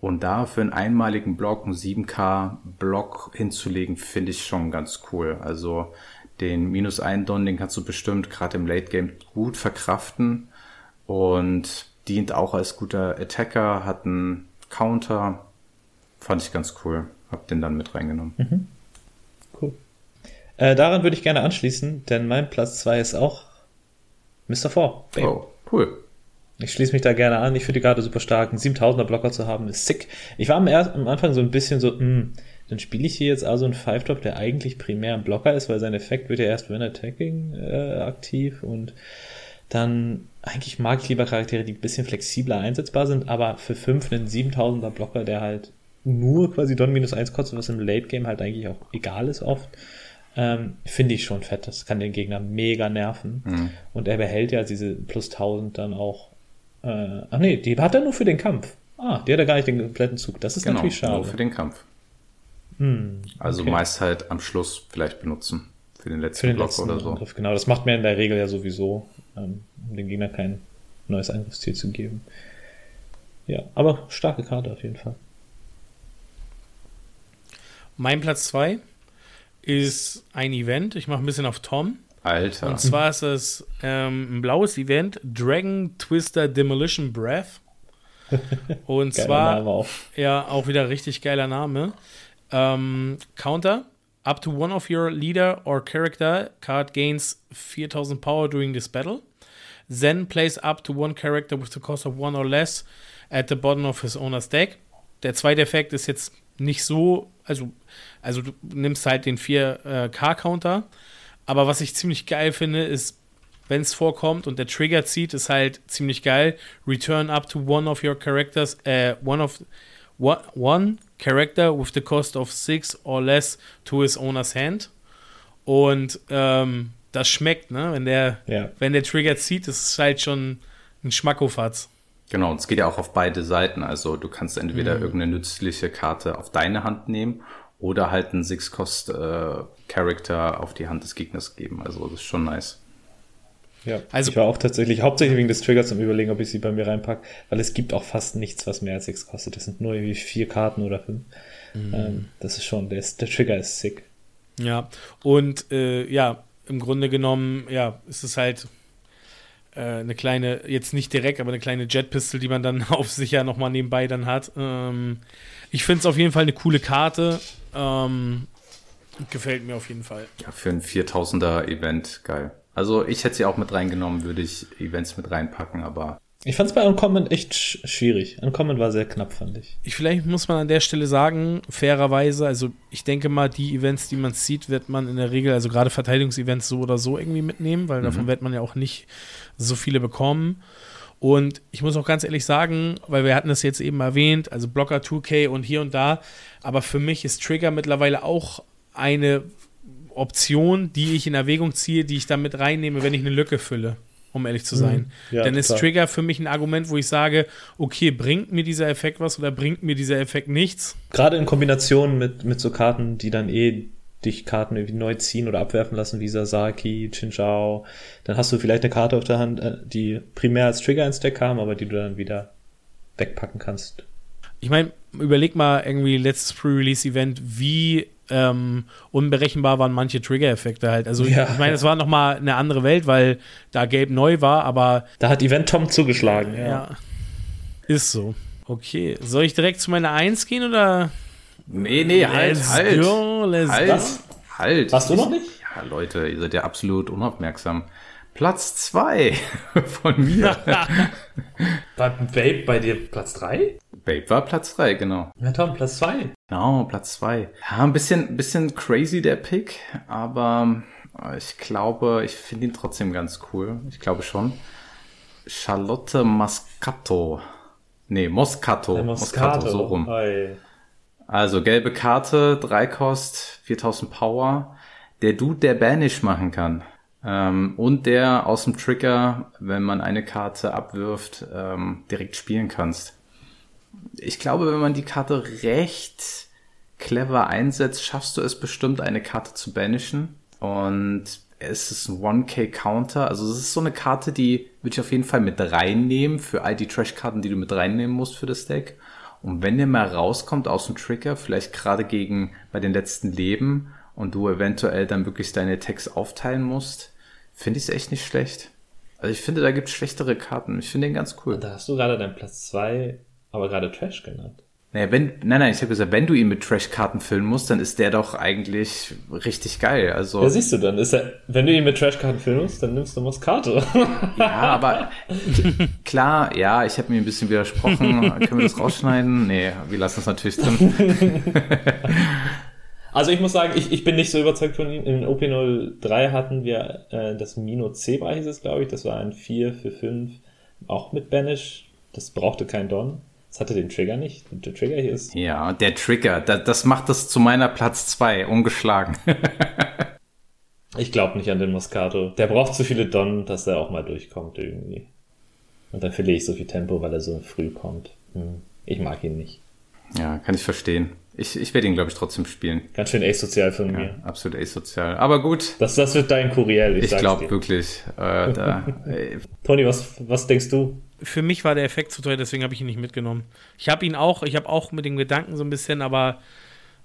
Und da für einen einmaligen Block, einen 7k Block hinzulegen, finde ich schon ganz cool. Also den minus 1 Don, den kannst du bestimmt gerade im Late Game gut verkraften und dient auch als guter Attacker, hat einen Counter, Fand ich ganz cool. Hab den dann mit reingenommen. Mhm. Cool. Äh, daran würde ich gerne anschließen, denn mein Platz 2 ist auch Mr. 4. Oh, cool. Ich schließe mich da gerne an. Ich finde gerade super stark. Einen 7000er Blocker zu haben, ist sick. Ich war am, erst, am Anfang so ein bisschen so, mh, hm, dann spiele ich hier jetzt also einen Five-Drop, der eigentlich primär ein Blocker ist, weil sein Effekt wird ja erst wenn Attacking äh, aktiv und dann eigentlich mag ich lieber Charaktere, die ein bisschen flexibler einsetzbar sind, aber für 5 einen 7000er Blocker, der halt nur quasi Don minus 1 kostet, was im Late Game halt eigentlich auch egal ist oft, ähm, finde ich schon fett. Das kann den Gegner mega nerven. Mhm. Und er behält ja diese plus 1000 dann auch. Äh, ach nee, die hat er nur für den Kampf. Ah, die hat er gar nicht den kompletten Zug. Das ist genau, natürlich schade. Nur für den Kampf. Mhm, also okay. meist halt am Schluss vielleicht benutzen. Für den letzten für den Block letzten oder so. Angriff. Genau, das macht mir in der Regel ja sowieso, ähm, um dem Gegner kein neues Angriffsziel zu geben. Ja, aber starke Karte auf jeden Fall. Mein Platz 2 ist ein Event. Ich mache ein bisschen auf Tom. Alter. Und zwar ist es ähm, ein blaues Event, Dragon Twister Demolition Breath. Und zwar, auch. ja, auch wieder richtig geiler Name. Ähm, Counter. Up to one of your leader or character card gains 4000 power during this battle. Then place up to one character with the cost of one or less at the bottom of his owner's deck. Der zweite Effekt ist jetzt nicht so, also, also du nimmst halt den 4K-Counter, äh, aber was ich ziemlich geil finde, ist, wenn es vorkommt und der Trigger zieht, ist halt ziemlich geil. Return up to one of your characters, äh, one of one, one character with the cost of six or less to his owner's hand. Und ähm, das schmeckt, ne? Wenn der, ja. wenn der Trigger zieht, ist es halt schon ein Schmackofatz. Genau, und es geht ja auch auf beide Seiten. Also du kannst entweder mhm. irgendeine nützliche Karte auf deine Hand nehmen oder halt einen Six-Cost-Character äh, auf die Hand des Gegners geben. Also das ist schon nice. Ja, also ich war auch tatsächlich hauptsächlich wegen des Triggers zum Überlegen, ob ich sie bei mir reinpacke, weil es gibt auch fast nichts, was mehr als sechs kostet. Das sind nur irgendwie vier Karten oder fünf. Mhm. Ähm, das ist schon, der, ist, der Trigger ist sick. Ja, und äh, ja, im Grunde genommen, ja, ist es halt äh, eine kleine, jetzt nicht direkt, aber eine kleine Jetpistol, die man dann auf sich ja nochmal nebenbei dann hat. Ähm, ich finde es auf jeden Fall eine coole Karte. Ähm, gefällt mir auf jeden Fall. Ja, für ein 4000er Event geil. Also ich hätte sie auch mit reingenommen, würde ich Events mit reinpacken, aber Ich fand es bei Uncommon echt sch schwierig. Uncommon war sehr knapp, fand ich. Ich, vielleicht muss man an der Stelle sagen, fairerweise, also ich denke mal, die Events, die man zieht, wird man in der Regel, also gerade Verteidigungsevents so oder so irgendwie mitnehmen, weil davon wird man ja auch nicht so viele bekommen. Und ich muss auch ganz ehrlich sagen, weil wir hatten das jetzt eben erwähnt, also Blocker 2K und hier und da, aber für mich ist Trigger mittlerweile auch eine Option, die ich in Erwägung ziehe, die ich dann mit reinnehme, wenn ich eine Lücke fülle, um ehrlich zu sein. Ja, Dann ist klar. Trigger für mich ein Argument, wo ich sage, okay, bringt mir dieser Effekt was oder bringt mir dieser Effekt nichts? Gerade in Kombination mit, mit so Karten, die dann eh dich Karten irgendwie neu ziehen oder abwerfen lassen, wie Sasaki, Chinchao. Dann hast du vielleicht eine Karte auf der Hand, äh, die primär als Trigger ins Deck kam, aber die du dann wieder wegpacken kannst. Ich meine, überleg mal irgendwie letztes Pre-Release-Event, wie ähm, unberechenbar waren manche Trigger-Effekte halt. Also Ja. ich meine, es war nochmal eine andere Welt, weil da Gelb neu war, aber Da hat Event Tom zugeschlagen, ja. ja. ist so. Okay, soll ich direkt zu meiner Eins gehen oder? Nee, nee, halt, Let's halt. go, let's halt, Was? halt. Warst du noch nicht? Ja, Leute, ihr seid ja absolut unaufmerksam. Platz zwei von mir. War Babe bei dir Platz 3? Babe war Platz drei, genau. Ja, Tom, Platz 2. Genau, Platz zwei. Ja, ein bisschen, bisschen crazy der Pick, aber äh, ich glaube, ich finde ihn trotzdem ganz cool. Ich glaube schon. Charlotte Moscato. Nee, Moscato. Moscato, so rum. Oi. Also gelbe Karte, 3 Kost, 4000 Power. Der Dude, der Banish machen kann. Ähm, und der aus dem Trigger, wenn man eine Karte abwirft, ähm, direkt spielen kannst. Ich glaube, wenn man die Karte recht clever einsetzt, schaffst du es bestimmt, eine Karte zu banishen. Und es ist ein 1K-Counter. Also es ist so eine Karte, die würde ich auf jeden Fall mit reinnehmen für all die Trash-Karten, die du mit reinnehmen musst für das Deck. Und wenn der mal rauskommt aus dem Trigger, vielleicht gerade gegen bei den letzten Leben und du eventuell dann wirklich deine Attacks aufteilen musst, finde ich es echt nicht schlecht. Also ich finde, da gibt es schlechtere Karten. Ich finde den ganz cool. Da hast du gerade deinen Platz 2, aber gerade Trash genannt. Naja, wenn, nein, nein, ich habe gesagt, wenn du ihn mit Trash-Karten füllen musst, dann ist der doch eigentlich richtig geil. Also, Ja, siehst du dann, ist er, wenn du ihn mit Trashkarten füllen musst, dann nimmst du Moscato. ja, aber klar, ja, ich habe mir ein bisschen widersprochen. Können wir das rausschneiden? Nee, wir lassen es natürlich drin. Also ich muss sagen, ich, ich bin nicht so überzeugt von ihm. In OP03 hatten wir äh, das Mino Zebra hieß es, glaube ich. Das war ein 4 für 5, auch mit Banish. Das brauchte kein Don. Das hatte den Trigger nicht. Der Trigger hier ist. Ja, der Trigger, da, das macht es zu meiner Platz zwei ungeschlagen. Ich glaube nicht an den Moscato. Der braucht zu viele Don, dass er auch mal durchkommt irgendwie. Und dann verliere ich so viel Tempo, weil er so früh kommt. Hm. Ich mag ihn nicht. ja, kann ich verstehen. Ich, ich werde ihn, glaube ich, trotzdem spielen. Ganz schön asozial von Ja, mir. absolut asozial. Aber gut, Das, das wird dein Kuriel, ich, ich sag's glaube dir. wirklich, äh, da, äh, Toni, was, was denkst du? Für mich war der Effekt zu teuer, deswegen habe ich ihn nicht mitgenommen. Ich habe ihn auch, ich habe auch mit dem Gedanken so ein bisschen, aber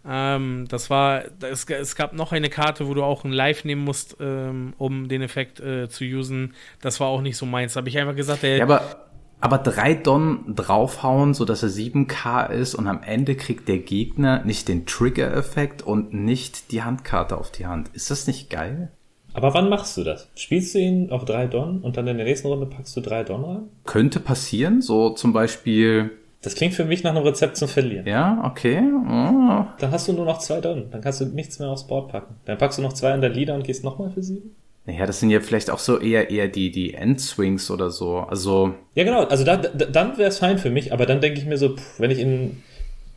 ähm, das war, es, es gab noch eine Karte, wo du auch ein Live nehmen musst, ähm, um den Effekt äh, zu usen. Das war auch nicht so meins. Da habe ich einfach gesagt, der, Ja, aber, aber drei Don draufhauen, so dass er 7k ist und am Ende kriegt der Gegner nicht den Trigger-Effekt und nicht die Handkarte auf die Hand. Ist das nicht geil? Aber wann machst du das? Spielst du ihn auf drei Don und dann in der nächsten Runde packst du drei Don rein? Könnte passieren, so zum Beispiel, Das klingt für mich nach einem Rezept zum Verlieren. ja, okay, oh, Dann hast du nur noch zwei Don. Dann kannst du nichts mehr aufs Board packen. Dann packst du noch zwei in der Leader und gehst nochmal für sieben? Naja, das sind ja vielleicht auch so eher, eher die, die Endswings oder so, also, Ja, genau. Also da, da, dann wäre es fein für mich, aber dann denke ich mir so, pff, wenn ich in,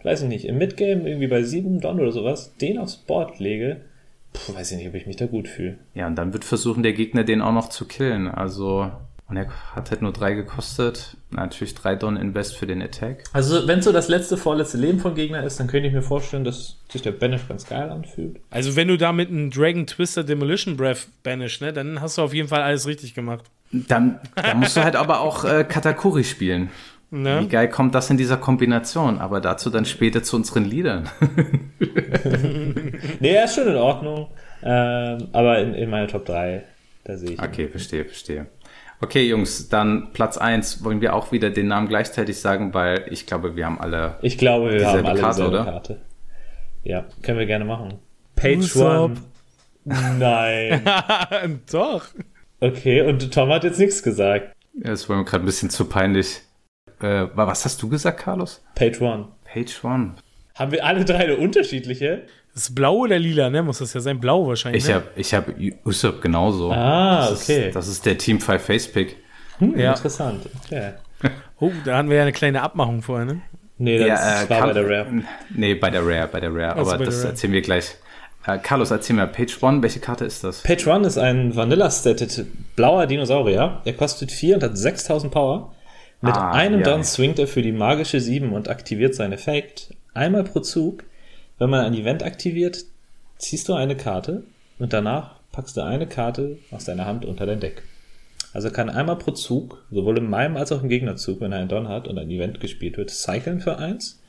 weiß ich nicht, im Midgame irgendwie bei sieben Don oder sowas den aufs Board lege, pff, weiß ich nicht, ob ich mich da gut fühle. ja, und dann wird versuchen, der Gegner den auch noch zu killen, also, und er hat halt nur drei gekostet, natürlich drei Don Invest für den Attack. Also, wenn so das letzte, vorletzte Leben von Gegner ist, dann könnte ich mir vorstellen, dass sich der Banish ganz geil anfühlt. also wenn du da mit einem Dragon Twister Demolition Breath banish, ne, dann hast du auf jeden Fall alles richtig gemacht. Dann, dann musst du halt aber auch äh, Katakuri spielen. Ne? Wie geil kommt das in dieser Kombination? Aber dazu dann später zu unseren Liedern. Nee, er ist schon in Ordnung. Ähm, aber in, in meiner Top 3, da sehe ich. ihn. Okay, verstehe, verstehe. Okay, Jungs, dann Platz 1. Wollen wir auch wieder den Namen gleichzeitig sagen, weil ich glaube, wir haben alle. Ich glaube, wir Dieselbe haben alle Karte, dieselbe oder? Karte. Ja, können wir gerne machen. Page Usopp. One. Nein. Doch. Okay, und Tom hat jetzt nichts gesagt. Ja, Das war mir gerade ein bisschen zu peinlich. Äh, wa- was hast du gesagt, Carlos? Page One. Page One. Haben wir alle drei eine unterschiedliche? Ist blau oder lila, ne? Muss das ja sein. Blau wahrscheinlich. Ich ne? habe ich hab Usopp genauso. Ah, das okay. Ist, das ist der Team 5 Face Pick. Hm, Ja. Interessant. Okay. Oh, da hatten wir ja eine kleine Abmachung vorher, ne? Nee, das war bei der Rare. Nee, bei der Rare, bei der Rare. Also Aber das Rare. erzählen wir gleich. Äh, Carlos, erzähl mal, Page One, welche Karte ist das? Page One ist ein Vanilla-Stated blauer Dinosaurier. Er kostet 4 und hat 6000 Power. Mit Ah, einem ja. Don swingt er für die magische 7 und aktiviert seinen Effekt. Einmal pro Zug. Wenn man ein Event aktiviert, ziehst du eine Karte und danach packst du eine Karte aus deiner Hand unter dein Deck. Also kann einmal pro Zug, sowohl in meinem als auch im Gegnerzug, wenn er einen Don hat und ein Event gespielt wird, cyclen für eins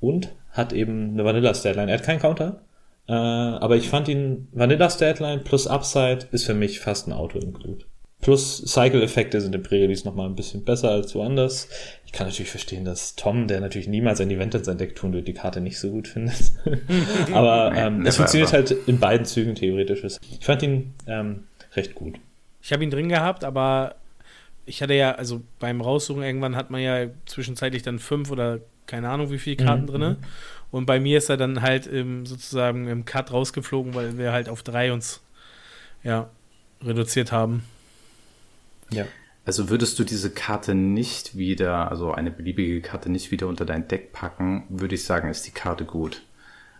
und hat eben eine Vanilla-Statline. Er hat keinen Counter, äh, aber ich fand ihn, Vanilla-Statline plus Upside ist für mich fast ein Auto-Include. Plus Cycle-Effekte sind im Pre-Release nochmal ein bisschen besser als woanders. Ich kann natürlich verstehen, dass Tom, der natürlich niemals ein Event in sein Deck tun wird, die Karte nicht so gut findet. aber ähm, es funktioniert ever. halt in beiden Zügen theoretisch. Ich fand ihn ähm, recht gut. Ich habe ihn drin gehabt, aber ich hatte ja, also beim Raussuchen irgendwann hat man ja zwischenzeitlich dann fünf oder keine Ahnung wie viele Karten Mhm, drinne. Und bei mir ist er dann halt ähm, sozusagen im Cut rausgeflogen, weil wir halt auf drei uns ja reduziert haben. Ja. Also würdest du diese Karte nicht wieder, also eine beliebige Karte nicht wieder unter dein Deck packen, würde ich sagen, ist die Karte gut.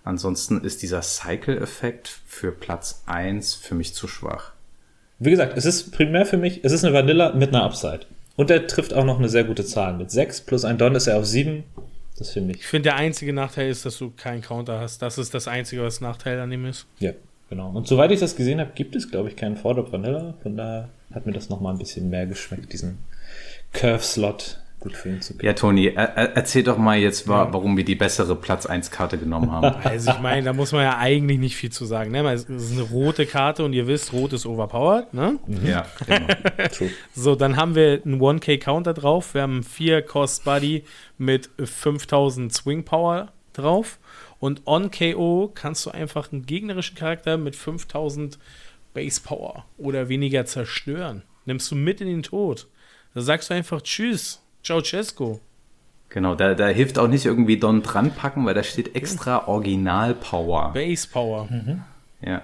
Ansonsten ist dieser Cycle-Effekt für Platz 1 für mich zu schwach. Wie gesagt, es ist primär für mich, es ist eine Vanilla mit einer Upside. Und er trifft auch noch eine sehr gute Zahl. Mit 6 plus ein Don ist er auf 7. Das finde ich. Ich finde, der einzige Nachteil ist, dass du keinen Counter hast. Das ist das Einzige, was Nachteil an ihm ist. Ja, genau. Und soweit ich das gesehen habe, gibt es, glaube ich, keinen Fordrop Vanilla. Von daher hat mir das nochmal ein bisschen mehr geschmeckt, diesen Curve-Slot gut für ihn zu kriegen. Ja, Toni, er, er, erzähl doch mal jetzt, wa warum wir die bessere Platz 1 Karte genommen haben. Also ich meine, da muss man ja eigentlich nicht viel zu sagen. Ne? Weil Es ist eine rote Karte und ihr wisst, rot ist overpowered. Ne? ja, genau. True. So, dann haben wir einen 1K-Counter drauf. Wir haben 4 Cost Buddy mit 5000 Swing Power drauf. Und on KO kannst du einfach einen gegnerischen Charakter mit 5000 Base Power oder weniger zerstören. Nimmst du mit in den Tod. Da sagst du einfach Tschüss, ciao Cesco. Genau, da, da hilft auch nicht irgendwie Don dran packen, weil da steht extra Original Power. Base Power. Ja.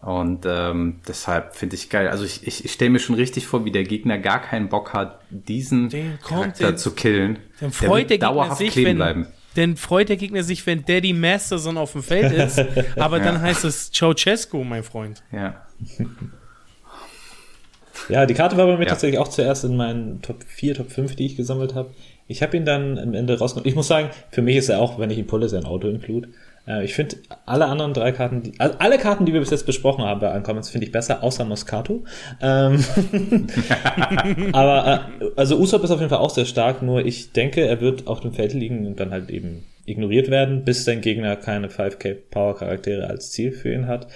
Und ähm, deshalb finde ich geil. Also ich, ich, ich stelle mir schon richtig vor, wie der Gegner gar keinen Bock hat, diesen Den Charakter den- zu killen. Dann freut der, Gegner dauerhaft sich, kleben wenn, bleiben. Dann freut der Gegner sich, wenn Daddy Masterson auf dem Feld ist. aber dann heißt es Ciao Cesco, mein Freund. Ja. Ja, die Karte war bei mir Ja. tatsächlich auch zuerst in meinen Top 4, Top 5, die ich gesammelt habe. Ich habe ihn dann am Ende rausgenommen. Ich muss sagen, für mich ist er auch, wenn ich ihn pulle, ist er ein Auto-Include. Äh, ich finde alle anderen drei Karten, die, also alle Karten, die wir bis jetzt besprochen haben bei Uncommons, finde ich besser, außer Moscato. Ähm, aber, äh, also Usopp ist auf jeden Fall auch sehr stark, nur ich denke, er wird auf dem Feld liegen und dann halt eben ignoriert werden, bis dein Gegner keine 5k Power-Charaktere als Ziel für ihn hat.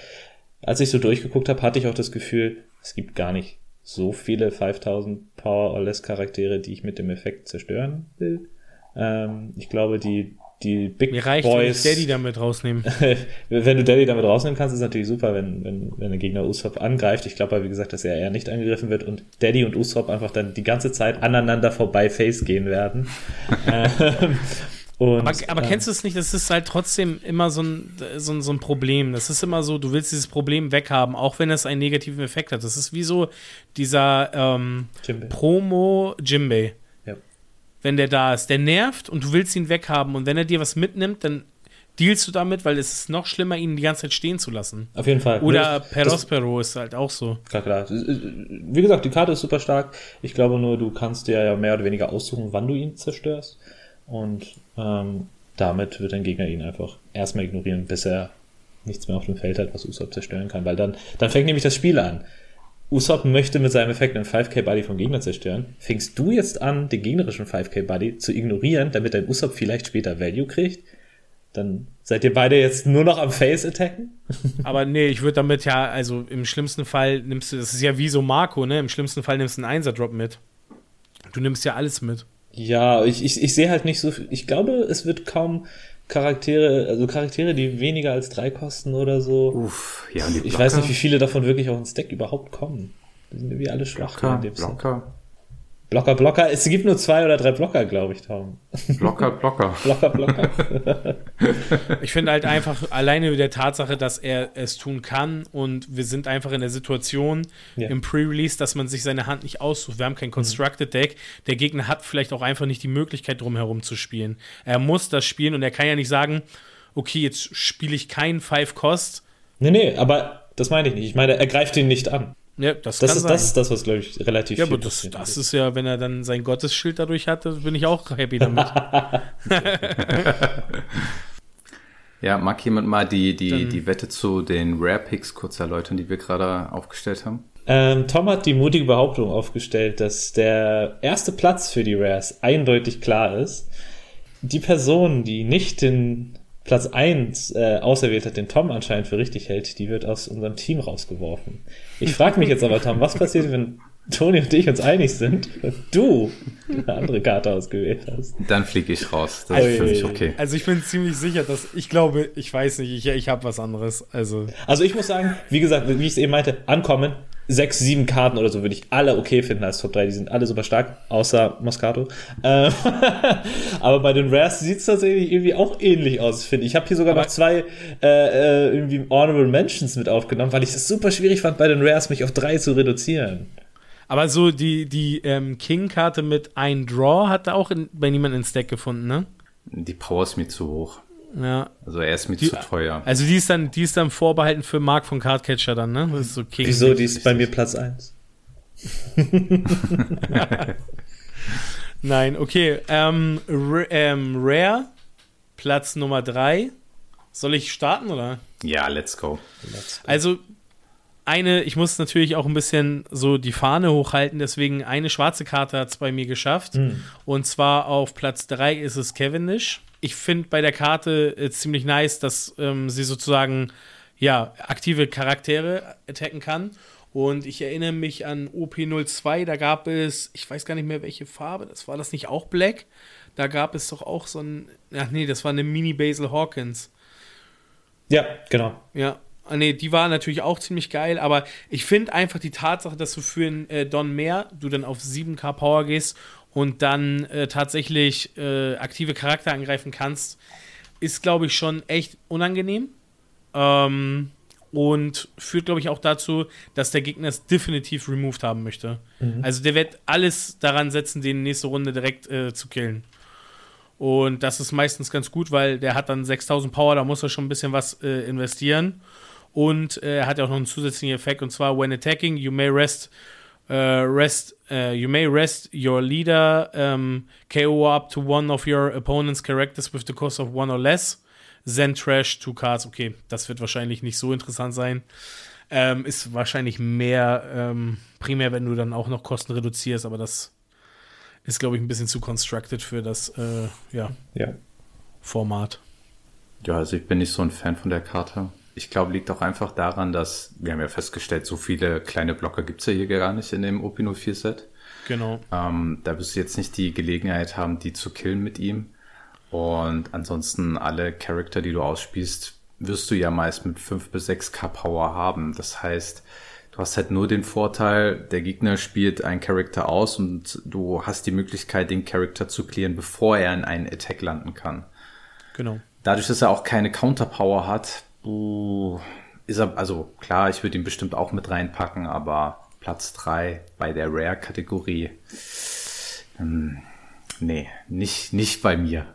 Als ich so durchgeguckt habe, hatte ich auch das Gefühl, es gibt gar nicht so viele 5000 Power or Less Charaktere, die ich mit dem Effekt zerstören will. Ähm, ich glaube, die, die Big Mir reicht, wenn ich Boys, Daddy damit rausnehmen. wenn du Daddy damit rausnehmen kannst, ist natürlich super, wenn, wenn, wenn der Gegner Usopp angreift. Ich glaube aber, wie gesagt, dass er eher nicht angegriffen wird und Daddy und Usopp einfach dann die ganze Zeit aneinander vorbei Face gehen werden. ähm, und, Aber, aber ähm, kennst du es nicht? Das ist halt trotzdem immer so ein, so, ein, so ein Problem. Das ist immer so, du willst dieses Problem weghaben, auch wenn es einen negativen Effekt hat. Das ist wie so dieser ähm, Jimbei. Promo Jimbei. Wenn der da ist. Der nervt und du willst ihn weghaben. Und wenn er dir was mitnimmt, dann dealst du damit, weil es ist noch schlimmer, ihn die ganze Zeit stehen zu lassen. Auf jeden Fall. Oder Das- Perospero ist halt auch so. Klar, klar. Wie gesagt, die Karte ist super stark. Ich glaube nur, du kannst dir ja mehr oder weniger aussuchen, wann du ihn zerstörst. Und ähm, damit wird dein Gegner ihn einfach erstmal ignorieren, bis er nichts mehr auf dem Feld hat, was Usopp zerstören kann. Weil dann, dann fängt nämlich das Spiel an. Usopp möchte mit seinem Effekt einen 5k-Buddy vom Gegner zerstören. Fängst du jetzt an, den gegnerischen 5k-Buddy zu ignorieren, damit dein Usopp vielleicht später Value kriegt? Dann seid ihr beide jetzt nur noch am Face-Attacken? Aber nee, ich würde damit ja, also im schlimmsten Fall nimmst du, das ist ja wie so Marco, ne? Im schlimmsten Fall nimmst du einen Einser-Drop mit. Du nimmst ja alles mit. Ja, ich, ich, ich sehe halt nicht so viel. Ich glaube, es wird kaum Charaktere, also Charaktere, die weniger als drei kosten oder so. Uff, ja, die Ich weiß nicht, wie viele davon wirklich auch ins Deck überhaupt kommen. Die sind irgendwie alle schwach Blocker, in dem Sinne. Blocker, Blocker, Blocker. Es gibt nur zwei oder drei Blocker, glaube ich, Tom. Blocker, Blocker. Blocker, Blocker. Ich finde halt einfach alleine der Tatsache, dass er es tun kann und wir sind einfach in der Situation Ja. im Pre-Release, dass man sich seine Hand nicht aussucht. Wir haben kein Constructed Deck. Der Gegner hat vielleicht auch einfach nicht die Möglichkeit, drumherum zu spielen. Er muss das spielen und er kann ja nicht sagen, okay, jetzt spiele ich keinen Five-Cost. nee, nee, aber das meine ich nicht. Ich meine, er greift ihn nicht an. Ja, das, Das kann ist, sein. das ist das, was, glaube ich, relativ ja, viel aber das, das ist ja, wenn er dann sein Gottesschild dadurch hat, bin ich auch happy damit. Ja, mag jemand mal die, die, Dann- die Wette zu den Rare Picks kurz erläutern, die wir gerade aufgestellt haben? Ähm, Tom hat die mutige Behauptung aufgestellt, dass der erste Platz für die Rares eindeutig klar ist. Die Person, die nicht den Platz 1 äh, auserwählt hat, den Tom anscheinend für richtig hält, die wird aus unserem Team rausgeworfen. Ich frage mich jetzt aber, Tom, was passiert, wenn Toni und ich uns einig sind und du eine andere Karte ausgewählt hast? Dann fliege ich raus. Das ist für mich okay. Also ich bin ziemlich sicher, dass ich glaube, ich weiß nicht, ich, ich habe was anderes. Also Also ich muss sagen, wie gesagt, wie ich es eben meinte, ankommen, sechs, sieben Karten oder so würde ich alle okay finden als Top 3. Die sind alle super stark, außer Moscato. Ähm, aber bei den Rares sieht es tatsächlich irgendwie auch ähnlich aus, finde ich. Ich habe hier sogar Aber- noch zwei äh, äh, irgendwie Honorable Mentions mit aufgenommen, weil ich es super schwierig fand, bei den Rares mich auf drei zu reduzieren. Aber so die, die ähm, King-Karte mit ein Draw hat er auch in, bei niemandem ins Deck gefunden, ne? Die Power ist mir zu hoch. Ja. Also er ist mir Die- zu teuer. Also die ist dann, die ist dann vorbehalten für Mark von Cardcatcher dann, ne? Das ist so King. Wieso? Die ist bei mir Platz 1. Nein, okay. Ähm, ähm, Rare, Platz Nummer 3. Soll ich starten oder? Ja, let's go. Also, eine, ich muss natürlich auch ein bisschen so die Fahne hochhalten, deswegen eine schwarze Karte hat es bei mir geschafft. Und zwar auf Platz 3 ist es Cavendish. Ich finde bei der Karte äh, ziemlich nice, dass ähm, sie sozusagen ja, aktive Charaktere attacken kann. Und ich erinnere mich an OP02, da gab es, ich weiß gar nicht mehr welche Farbe, das war das nicht auch Black? Da gab es doch auch so ein, ach nee, das war eine Mini Basil Hawkins. Ja, genau. Ja, ah, nee, die war natürlich auch ziemlich geil, aber ich finde einfach die Tatsache, dass du für einen äh, Don Mehr, du dann auf 7k Power gehst und dann äh, tatsächlich äh, aktive Charakter angreifen kannst, ist, glaube ich, schon echt unangenehm. Ähm, und führt, glaube ich, auch dazu, dass der Gegner es definitiv removed haben möchte. Also der wird alles daran setzen, den nächste Runde direkt äh, zu killen. Und das ist meistens ganz gut, weil der hat dann 6000 Power, da muss er schon ein bisschen was äh, investieren. Und äh, er hat ja auch noch einen zusätzlichen Effekt, und zwar, when attacking, you may rest, äh, rest äh, you may rest your leader, ähm, KO up to one of your opponent's characters with the cost of one or less. Then trash two cards. Okay, das wird wahrscheinlich nicht so interessant sein. Ähm, ist wahrscheinlich mehr ähm, primär, wenn du dann auch noch Kosten reduzierst, aber das ist, glaube ich, ein bisschen zu constructed für das äh, ja, Ja. Format. Ja, also ich bin nicht so ein Fan von der Karte. Ich glaube, liegt auch einfach daran, dass, wir haben ja festgestellt, so viele kleine Blocker gibt's ja hier gar nicht in dem OP04-Set. Genau. Ähm, da wirst du jetzt nicht die Gelegenheit haben, die zu killen mit ihm. Und ansonsten alle Charakter, die du ausspielst, wirst du ja meist mit 5 bis 6k Power haben. Das heißt, du hast halt nur den Vorteil, der Gegner spielt einen Charakter aus und du hast die Möglichkeit, den Charakter zu clearen, bevor er in einen Attack landen kann. Genau. Dadurch, dass er auch keine Counterpower hat, uh, ist er, also klar, ich würde ihn bestimmt auch mit reinpacken, aber Platz 3 bei der Rare-Kategorie, hm, nee, nicht, nicht bei mir.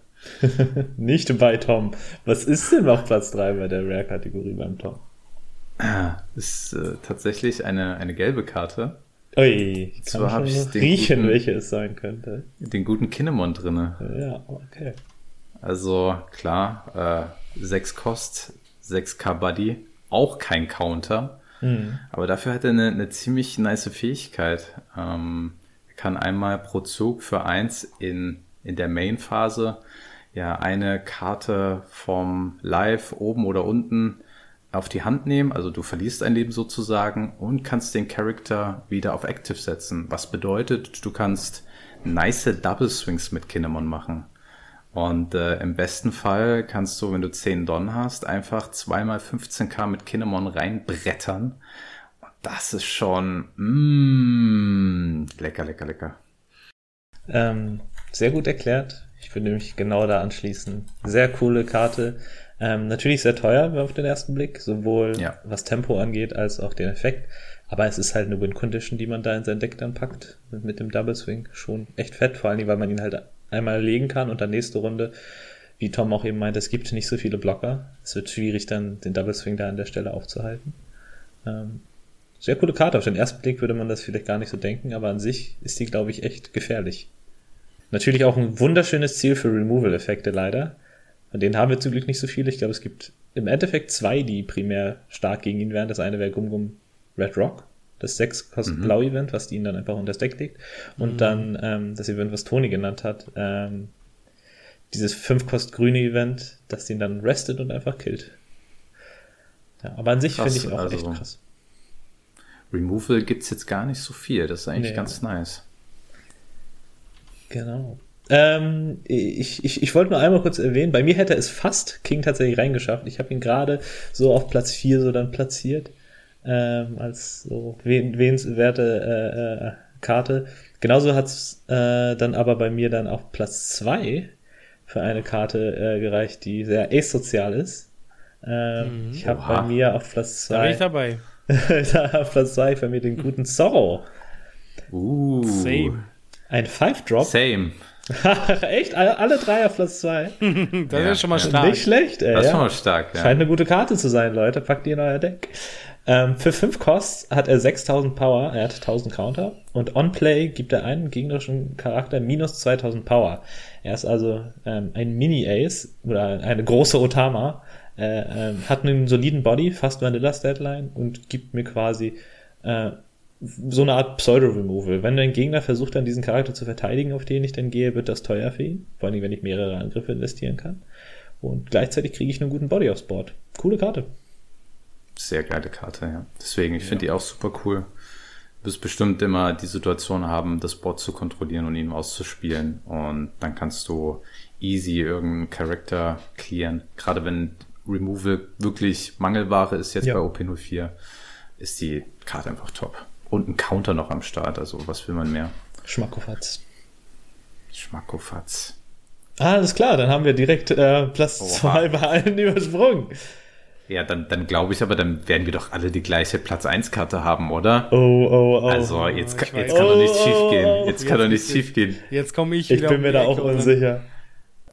Nicht bei Tom. Was ist denn auf Platz 3 bei der Rare-Kategorie beim Tom? Ist äh, tatsächlich eine, eine gelbe Karte. Ui, ich Zwar kann schon ich den riechen, guten- welche es sein könnte. Den guten Kinemon drinne. Ja, okay. Also klar, äh, 6 Kost, 6k Buddy, auch kein Counter. Mhm. Aber dafür hat er eine, eine ziemlich nice Fähigkeit. Ähm, er kann einmal pro Zug für eins in, in der Main-Phase ja eine Karte vom Live oben oder unten auf die Hand nehmen, also du verlierst ein Leben sozusagen und kannst den Charakter wieder auf Active setzen. Was bedeutet, du kannst nice Double Swings mit Kinemon machen. Und äh, im besten Fall kannst du, wenn du 10 Don hast, einfach zweimal 15k mit Kinemon reinbrettern. Und das ist schon mm, lecker, lecker, lecker. Ähm, sehr gut erklärt. Ich würde nämlich genau da anschließen. Sehr coole Karte. Ähm, natürlich sehr teuer auf den ersten Blick, sowohl ja. was Tempo angeht als auch den Effekt. Aber es ist halt eine Win-Condition, die man da in sein Deck dann packt. Mit dem Double Swing schon echt fett, vor allem, weil man ihn halt einmal legen kann und dann nächste Runde, wie Tom auch eben meint, es gibt nicht so viele Blocker. Es wird schwierig, dann den Double Swing da an der Stelle aufzuhalten. Ähm, sehr coole Karte. Auf den ersten Blick würde man das vielleicht gar nicht so denken, aber an sich ist die, glaube ich, echt gefährlich. Natürlich auch ein wunderschönes Ziel für Removal-Effekte leider. Von denen haben wir zum Glück nicht so viele. Ich glaube, es gibt im Endeffekt zwei, die primär stark gegen ihn wären. Das eine wäre Gum Gum Red Rock, das 6 kosten mhm. Blau Event, was ihn dann einfach unter das Deck legt. Und mhm. dann ähm, das Event, was Toni genannt hat, ähm, dieses 5 kost grüne Event, das ihn dann restet und einfach killt. Ja, aber an sich finde ich auch also echt krass. Removal gibt's jetzt gar nicht so viel, das ist eigentlich nee, ganz nice. Genau. Ähm, ich, ich, ich wollte nur einmal kurz erwähnen, bei mir hätte es fast King tatsächlich reingeschafft. Ich habe ihn gerade so auf Platz 4 so dann platziert, ähm, als so wehenswerte äh, äh, Karte. Genauso hat's äh, dann aber bei mir dann auf Platz 2 für eine Karte äh, gereicht, die sehr asozial ist. Ähm, mhm. Ich habe bei mir auf Platz 2 Da bin ich dabei. auf Platz 2 bei mir den guten Zorro. Uh. Same. Ein Five-Drop. Same. Echt? Alle, alle, drei auf Platz 2. das ja, ist schon mal stark. Nicht schlecht, ey. Das ist schon mal stark, ja. Scheint eine gute Karte zu sein, Leute. Packt die in euer Deck. Ähm, für 5 Costs hat er 6000 Power, er hat 1000 Counter. Und On-Play gibt er einen gegnerischen Charakter minus 2000 Power. Er ist also ähm, ein Mini-Ace oder eine große Otama. Äh, ähm, hat einen soliden Body, fast Vanilla-Statline und gibt mir quasi äh, so eine Art Pseudo-Removal. Wenn dein Gegner versucht, dann diesen Charakter zu verteidigen, auf den ich dann gehe, wird das teuer für ihn. Vor allem, wenn ich mehrere Angriffe investieren kann. Und gleichzeitig kriege ich einen guten Body aufs Board. Coole Karte. Sehr geile Karte, ja. Deswegen, ich finde ja. die auch super cool. Du wirst bestimmt immer die Situation haben, das Board zu kontrollieren und ihn auszuspielen. Und dann kannst du easy irgendeinen Charakter clearen. Gerade wenn Removal wirklich Mangelware ist jetzt ja. bei OP04, ist die Karte einfach top. Und ein Counter noch am Start. Also was will man mehr? Schmackofatz. Schmackofatz. Ah, alles klar, dann haben wir direkt äh, Platz 2 bei allen übersprungen. Ja, dann, dann glaube ich aber, dann werden wir doch alle die gleiche Platz 1 Karte haben, oder? Oh, oh, oh. Also, jetzt, jetzt kann doch nicht schief gehen. Jetzt kann doch nicht schief gehen. Jetzt komme ich wieder. Ich bin mir da auch unsicher.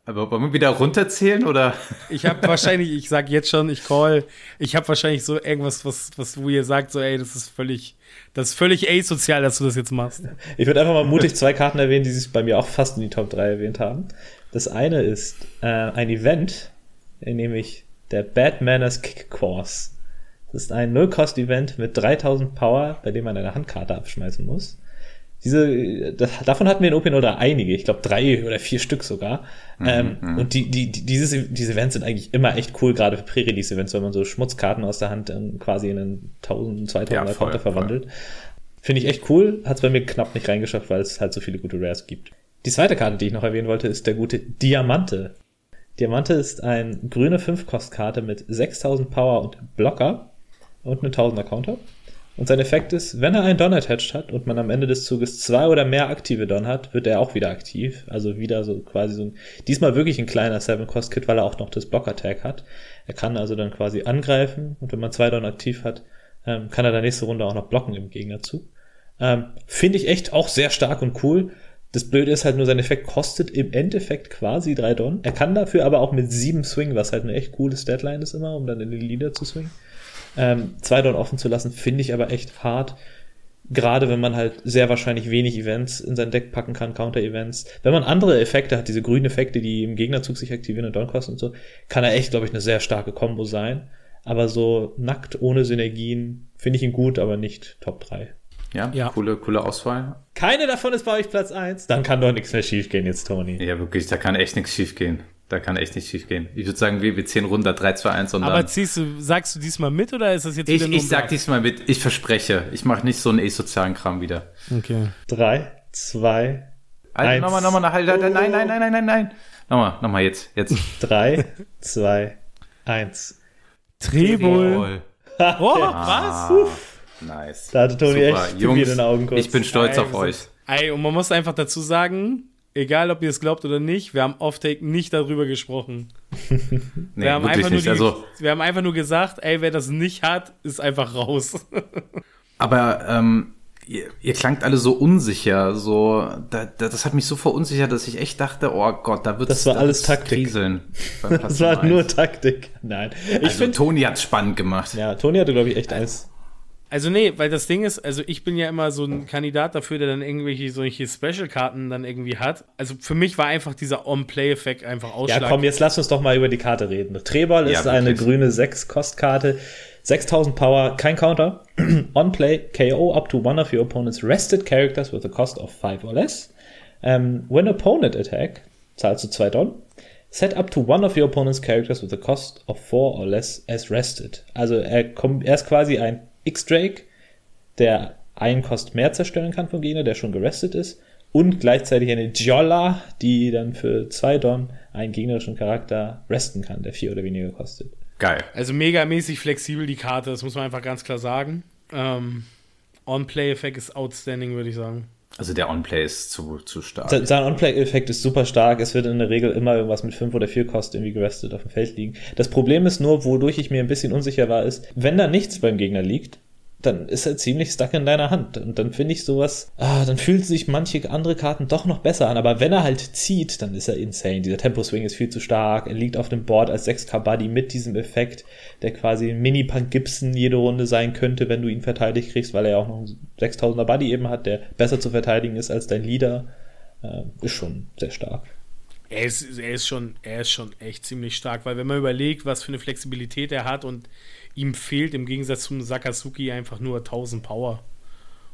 Aber wollen wir wieder runterzählen oder? Ich habe wahrscheinlich, ich sag jetzt schon, ich call, ich habe wahrscheinlich so irgendwas, was, was, wo ihr sagt, so, ey, das ist völlig, das ist völlig asozial, dass du das jetzt machst. Ich würde einfach mal mutig zwei Karten erwähnen, die sich bei mir auch fast in die Top 3 erwähnt haben. Das eine ist äh, ein Event, nämlich der Bad Manners Kick Course. Das ist ein Null-Cost-Event mit 3000 Power, bei dem man eine Handkarte abschmeißen muss. Diese, das, davon hatten wir in OP03 einige, ich glaube drei oder vier Stück sogar. Mhm, ähm, mhm. und die, die, dieses, diese Events sind eigentlich immer echt cool, gerade für Pre-Release-Events, wenn man so Schmutzkarten aus der Hand in, quasi in einen 1000, 2000 ja, Konter verwandelt. Finde ich echt cool, hat es bei mir knapp nicht reingeschafft, weil es halt so viele gute Rares gibt. Die zweite Karte, die ich noch erwähnen wollte, ist der gute Diamante. Diamante ist eine grüne 5-Kost-Karte mit 6000 Power und Blocker und eine 1000er Counter. Und sein Effekt ist, wenn er einen Don attached hat und man am Ende des Zuges zwei oder mehr aktive Don hat, wird er auch wieder aktiv. Also wieder so quasi so ein, diesmal wirklich ein kleiner 7-Cost-Kit, weil er auch noch das Block-Attack hat. Er kann also dann quasi angreifen und wenn man zwei Don aktiv hat, ähm, kann er dann nächste Runde auch noch blocken im Gegnerzug. Ähm, Finde ich echt auch sehr stark und cool. Das Blöde ist halt nur, sein Effekt kostet im Endeffekt quasi drei Don. Er kann dafür aber auch mit sieben swingen, was halt eine echt coole Deadline ist immer, um dann in den Leader zu swingen. Ähm, zwei dort offen zu lassen, finde ich aber echt hart. Gerade wenn man halt sehr wahrscheinlich wenig Events in sein Deck packen kann, Counter-Events. Wenn man andere Effekte hat, diese grünen Effekte, die im Gegnerzug sich aktivieren und Down kosten und so, kann er echt, glaube ich, eine sehr starke Combo sein. Aber so nackt, ohne Synergien, finde ich ihn gut, aber nicht Top 3. Ja, Ja. Coole, coole Auswahl. Keine davon ist bei euch Platz 1. Dann kann doch nichts mehr schiefgehen jetzt, Tony. Ja, wirklich, da kann echt nichts schief gehen. Da kann echt nichts schief gehen. Ich würde sagen, wir, wir ziehen runter 3, 2, 1 und Aber dann. ziehst du, sagst du diesmal mit oder ist das jetzt Ich, wieder nur ich sag diesmal mit, ich verspreche, ich mache nicht so einen asozialen Kram wieder. Okay. 3, 2, Alter, Eins. nochmal, nochmal, halt, halt, nein, nein, nein, nein, nein, nein. Nochmal, nochmal jetzt, jetzt. 3, 2, 1. Trebol. Oh, was? Ah, nice. Da hatte Toni Super. echt Jungs, in den Augen kurz. ich bin stolz Ey, auf euch. Ey, und man muss einfach dazu sagen, egal ob ihr es glaubt oder nicht, wir haben Off-Take nicht darüber gesprochen. Nee, wir, haben wirklich einfach nur nicht. die, Also, wir haben einfach nur gesagt, ey, wer das nicht hat, ist einfach raus. aber ähm, ihr, ihr klangt alle so unsicher, so, da, da, das hat mich so verunsichert, dass ich echt dachte, oh Gott, da wird Das war alles Taktik. Platz Das war nur. Taktik. Nein. Ich Also, finde, Toni hat spannend gemacht. ja, Toni hatte, glaube ich, echt eins. Also nee, weil das Ding ist, also ich bin ja immer so ein Kandidat dafür, der dann irgendwelche solche Special-Karten dann irgendwie hat. Also für mich war einfach dieser On-Play-Effekt einfach Ja, ausschlaggebend. komm, jetzt lass uns doch mal über die Karte reden. Treball Ja, ist eine wirklich. grüne 6-Kost-Karte. 6000 Power, kein Counter. On play, KO up to one of your opponent's rested characters with a cost of 5 or less. Um, when opponent attack, zahlst du 2 Don. Set up to one of your opponent's characters with a cost of 4 or less as rested. Also er, kommt, er ist quasi ein X-Drake, der einen Kost mehr zerstören kann vom Gegner, der schon gerestet ist. Und gleichzeitig eine Jolla, die dann für 2 Don einen gegnerischen Charakter resten kann, der 4 oder weniger kostet. Geil. Also megamäßig flexibel die Karte, das muss man einfach ganz klar sagen. Ähm, On-Play-Effekt ist outstanding, würde ich sagen. Also der On-Play ist zu, zu stark. Se- Sein On-Play-Effekt ist super stark. Es wird in der Regel immer irgendwas mit 5 oder 4 Kosten irgendwie gerestet auf dem Feld liegen. Das Problem ist nur, wodurch ich mir ein bisschen unsicher war, ist, wenn da nichts beim Gegner liegt, dann ist er ziemlich stuck in deiner Hand. Und dann finde ich sowas, ah, dann fühlen sich manche andere Karten doch noch besser an. Aber wenn er halt zieht, dann ist er insane. Dieser Tempo-Swing ist viel zu stark. Er liegt auf dem Board als 6K-Buddy mit diesem Effekt, der quasi Mini-Punk Gibson jede Runde sein könnte, wenn du ihn verteidigt kriegst, weil er ja auch noch einen 6000er Buddy eben hat, der besser zu verteidigen ist als dein Leader. Äh, ist schon sehr stark. Er ist, er, ist schon, er ist schon echt ziemlich stark, weil wenn man überlegt, was für eine Flexibilität er hat und ihm fehlt im Gegensatz zum Sakazuki einfach nur 1000 Power.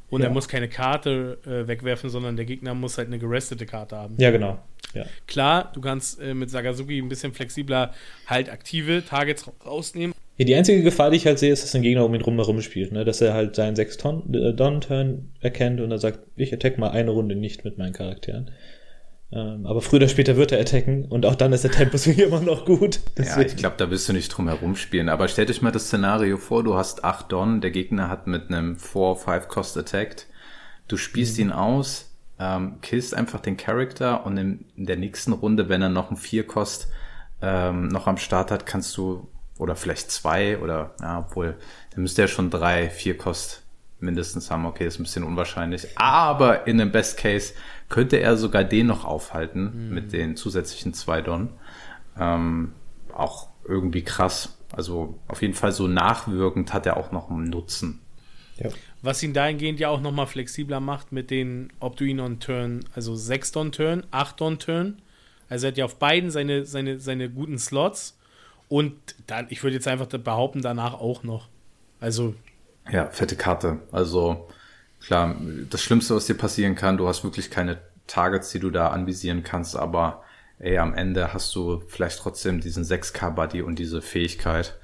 Und Ja. er muss keine Karte äh, wegwerfen, sondern der Gegner muss halt eine gerestete Karte haben. Ja, genau. Ja. Klar, du kannst äh, mit Sakazuki ein bisschen flexibler halt aktive Targets ra- rausnehmen. Ja, die einzige Gefahr, die ich halt sehe, ist, dass ein Gegner um ihn rum spielt, ne? Dass er halt seinen 6 äh, erkennt und er sagt, ich attack mal eine Runde nicht mit meinen Charakteren. Ähm, aber früher oder später wird er attacken und auch dann ist der Tempo Swing immer noch gut. Ja, Deswegen- ich glaube, da wirst du nicht drum herum spielen. Aber stellt euch mal das Szenario vor, du hast 8 Don, der Gegner hat mit einem 4-5 Cost attacked. Du spielst ihn aus, ähm, killst einfach den Charakter und in, in der nächsten Runde, wenn er noch einen 4 Cost ähm, noch am Start hat, kannst du, oder vielleicht zwei oder, ja, obwohl, dann müsste er schon drei, 4 Cost mindestens haben. Okay, ist ein bisschen unwahrscheinlich. Aber in dem Best Case könnte er sogar den noch aufhalten mit den zusätzlichen zwei Don. Ähm, auch irgendwie krass. Also auf jeden Fall so nachwirkend hat er auch noch einen Nutzen. ja. Was ihn dahingehend ja auch nochmal flexibler macht mit den, ob du ihn on Turn, also 6 on Turn, 8 on Turn. Also er hat ja auf beiden seine, seine, seine guten Slots. Und dann, ich würde jetzt einfach behaupten, danach auch noch. Also, Ja, fette Karte. Also klar, das Schlimmste, was dir passieren kann, du hast wirklich keine Targets, die du da anvisieren kannst, aber ey, am Ende hast du vielleicht trotzdem diesen 6K-Buddy und diese Fähigkeit,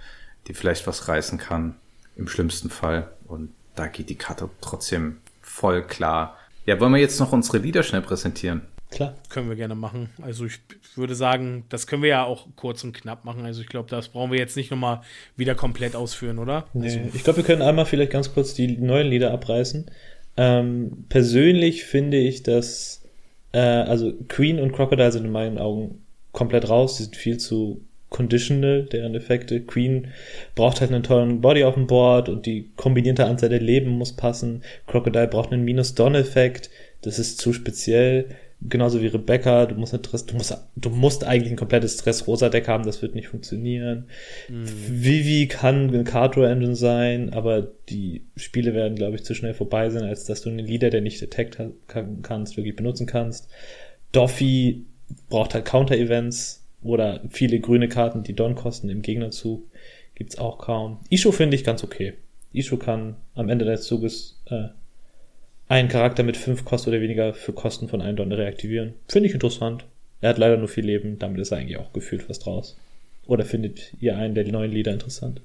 die vielleicht was reißen kann, im schlimmsten Fall. Und da geht die Karte trotzdem voll klar. Ja, wollen wir jetzt noch unsere Lieder schnell präsentieren? Klar. können wir gerne machen. Also ich würde sagen, das können wir ja auch kurz und knapp machen. Also ich glaube, das brauchen wir jetzt nicht nochmal wieder komplett ausführen, oder? Also, Nee, ich glaube, wir können einmal vielleicht ganz kurz die neuen Lieder abreißen. Ähm, persönlich finde ich, dass äh, also Queen und Crocodile sind in meinen Augen komplett raus. Die sind viel zu conditional, deren Effekte. Queen braucht halt einen tollen Body auf dem Board und die kombinierte Anzahl der Leben muss passen. Crocodile braucht einen Minus-Don-Effekt. Das ist zu speziell. Genauso wie Rebecca, du musst, eine Dress, du musst, du musst eigentlich ein komplettes Dress-Rosa-Deck haben, das wird nicht funktionieren. Vivi kann eine Cardrow-Engine sein, aber die Spiele werden, glaube ich, zu schnell vorbei sein, als dass du einen Leader, der nicht kann, kannst, wirklich benutzen kannst. Doffy braucht halt Counter-Events oder viele grüne Karten, die Don kosten im Gegnerzug. Gibt's auch kaum. Isho finde ich ganz okay. Isho kann am Ende des Zuges äh, einen Charakter mit fünf Kosten oder weniger für Kosten von einem Donner reaktivieren. Finde ich interessant. Er hat leider nur viel Leben, damit ist er eigentlich auch gefühlt fast raus. Oder findet ihr einen der neuen Lieder interessant?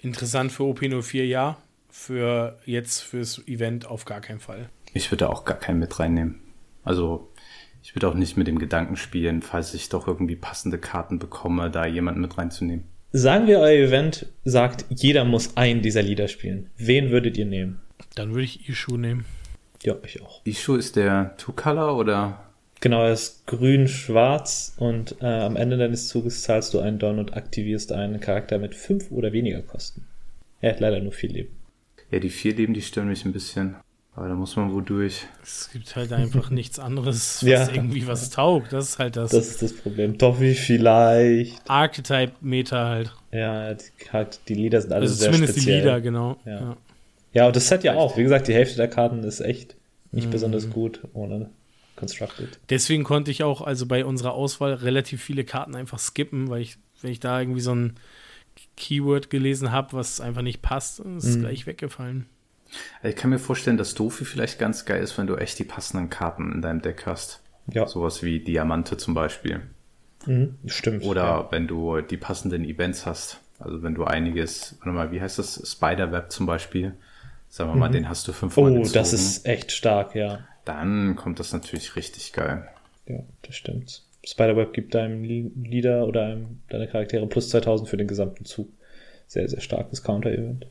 Interessant für OP04 ja, für jetzt fürs Event auf gar keinen Fall. Ich würde auch gar keinen mit reinnehmen. Also ich würde auch nicht mit dem Gedanken spielen, falls ich doch irgendwie passende Karten bekomme, da jemanden mit reinzunehmen. Sagen wir, euer Event sagt, jeder muss einen dieser Lieder spielen. Wen würdet ihr nehmen? Dann würde ich Ishu nehmen. Ja, ich auch. Ishu ist der Two-Color oder? Genau, er ist grün-schwarz und äh, am Ende deines Zuges zahlst du einen Don und aktivierst einen Charakter mit fünf oder weniger Kosten. Er hat leider nur vier Leben. Ja, die vier Leben, die stören mich ein bisschen. Aber da muss man wohl durch. Es gibt halt einfach nichts anderes, was Ja. irgendwie was taugt. Das ist halt das, Das ist das Problem. Toffee vielleicht. Archetype-Meter halt. Ja, die, die Lieder sind alle Also sehr zumindest speziell. die Lieder, genau. Ja. Ja. Ja, und das Set ja auch. Wie gesagt, die Hälfte der Karten ist echt nicht Mhm. besonders gut ohne Constructed. Deswegen konnte ich auch also bei unserer Auswahl relativ viele Karten einfach skippen, weil ich, wenn ich da irgendwie so ein Keyword gelesen habe, was einfach nicht passt, ist es Mhm. gleich weggefallen. Ich kann mir vorstellen, dass Dofi vielleicht ganz geil ist, wenn du echt die passenden Karten in deinem Deck hast. Ja, Sowas wie Diamante zum Beispiel. mhm, stimmt. Oder ja. wenn du die passenden Events hast. Also wenn du einiges, warte mal, wie heißt das? Spiderweb zum Beispiel. Sagen wir mal, den hast du fünfmal Oh, gezogen. das ist echt stark, ja. Dann kommt das natürlich richtig geil. Ja, das stimmt. Spiderweb gibt deinem Leader oder einem deiner Charaktere plus 2000 für den gesamten Zug. Sehr, sehr starkes Counter-Event.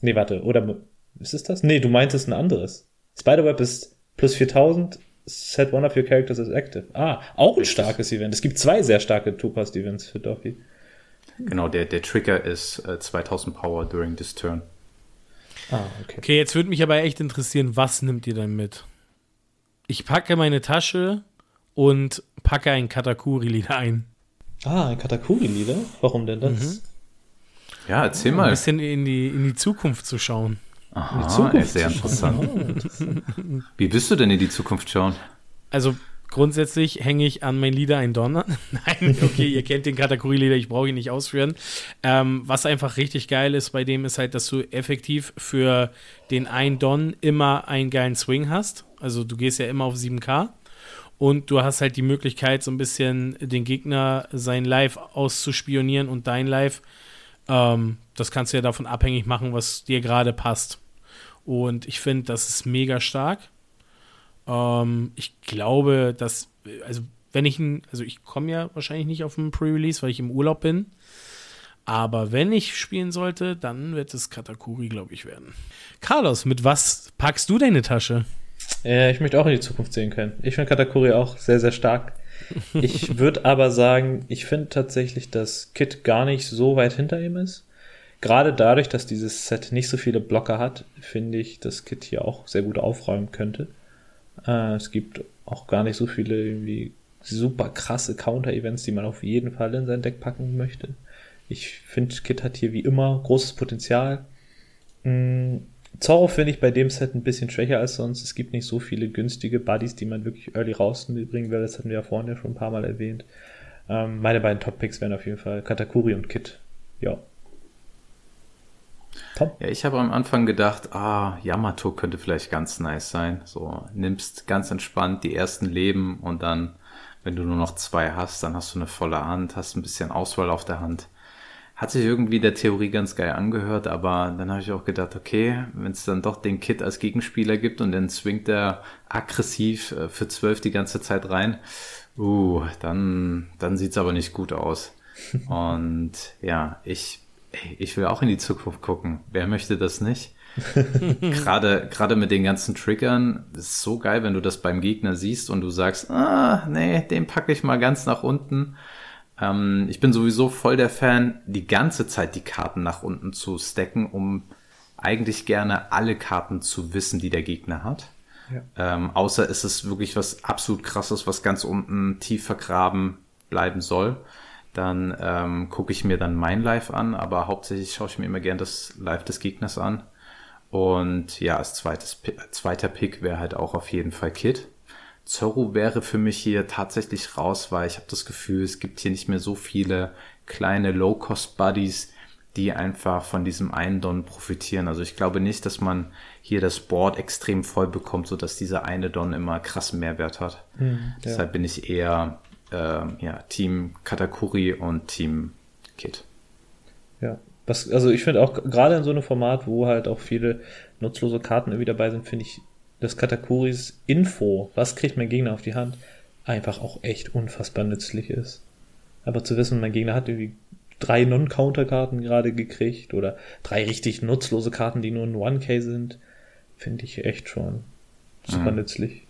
Nee, warte, oder ist es das? Nee, du meintest ein anderes. Spiderweb ist plus 4000, set one of your characters as active. Ah, auch ein Richtig. starkes Event. Es gibt zwei sehr starke Two-Cost-Events für Doffy. Genau, der, der Trigger ist äh, 2000 Power during this turn. Ah, okay. Okay, jetzt würde mich aber echt interessieren, was nimmt ihr denn mit? Ich packe meine Tasche und packe ein Katakuri-Lied ein. Ah, ein Katakuri-Lieder? Warum denn das? Mhm. Ja, erzähl Ein mal. bisschen in die, in die Zukunft zu schauen. Aha, Zukunft ey, sehr zu interessant. interessant. Wie willst du denn in die Zukunft schauen? Also grundsätzlich hänge ich an mein Lieder ein Donner. Nein, okay, ihr kennt den Katakuri-Lieder, ich brauche ihn nicht ausführen. Ähm, was einfach richtig geil ist bei dem, ist halt, dass du effektiv für den einen Don immer einen geilen Swing hast. Also du gehst ja immer auf 7K. Und du hast halt die Möglichkeit, so ein bisschen den Gegner sein Live auszuspionieren und dein Live. Ähm, das kannst du ja davon abhängig machen, was dir gerade passt. Und ich finde, das ist mega stark. Ähm, ich glaube, dass, also wenn ich ein, also ich komme ja wahrscheinlich nicht auf einen Pre-Release, weil ich im Urlaub bin. Aber wenn ich spielen sollte, dann wird es Katakuri, glaube ich, werden. Carlos, mit was packst du deine Tasche? Äh, ich möchte auch in die Zukunft sehen können. Ich finde Katakuri auch sehr, sehr stark. Ich würde aber sagen, ich finde tatsächlich, dass Kit gar nicht so weit hinter ihm ist. Gerade dadurch, dass dieses Set nicht so viele Blocker hat, finde ich, dass Kit hier auch sehr gut aufräumen könnte. Äh, es gibt auch gar nicht so viele irgendwie super krasse Counter-Events, die man auf jeden Fall in sein Deck packen möchte. Ich finde, Kit hat hier wie immer großes Potenzial. Mm, Zorro finde ich bei dem Set ein bisschen schwächer als sonst. Es gibt nicht so viele günstige Buddies, die man wirklich early rausbringen will. Das hatten wir ja vorhin ja schon ein paar Mal erwähnt. Ähm, meine beiden Top-Picks wären auf jeden Fall Katakuri und Kit. Ja. Tom? Ja, ich habe am Anfang gedacht, ah, Yamato könnte vielleicht ganz nice sein. So, nimmst ganz entspannt die ersten Leben und dann, wenn du nur noch zwei hast, dann hast du eine volle Hand, hast ein bisschen Auswahl auf der Hand. Hat sich irgendwie der Theorie ganz geil angehört, aber dann habe ich auch gedacht, okay, wenn es dann doch den Kid als Gegenspieler gibt und dann swingt er aggressiv äh, für zwölf die ganze Zeit rein, uh, dann, dann sieht's aber nicht gut aus. Und ja, ich, ey, ich will auch in die Zukunft gucken. Wer möchte das nicht? gerade, gerade mit den ganzen Triggern, das ist so geil, wenn du das beim Gegner siehst und du sagst, ah, nee, den packe ich mal ganz nach unten. Ähm, ich bin sowieso voll der Fan, die ganze Zeit die Karten nach unten zu stacken, um eigentlich gerne alle Karten zu wissen, die der Gegner hat. Ja. Ähm, außer es ist wirklich was absolut krasses, was ganz unten tief vergraben bleiben soll. Dann ähm, gucke ich mir dann mein Live an, aber hauptsächlich schaue ich mir immer gern das Live des Gegners an. Und ja, als zweites, zweiter Pick wäre halt auch auf jeden Fall Kid. Zorro wäre für mich hier tatsächlich raus, weil ich habe das Gefühl, es gibt hier nicht mehr so viele kleine Low-Cost-Buddies, die einfach von diesem einen Don profitieren. Also ich glaube nicht, dass man hier das Board extrem voll bekommt, so dass dieser eine Don immer krassen Mehrwert hat. Hm, ja. Deshalb bin ich eher äh, ja, Team Katakuri und Team Kit. Ja, was, also ich finde auch gerade in so einem Format, wo halt auch viele nutzlose Karten irgendwie dabei sind, finde ich das Katakuris Info, was kriegt mein Gegner auf die Hand, einfach auch echt unfassbar nützlich ist. Aber zu wissen, mein Gegner hat irgendwie drei Non-Counter-Karten gerade gekriegt oder drei richtig nutzlose Karten, die nur ein 1K sind, finde ich echt schon super mhm. nützlich.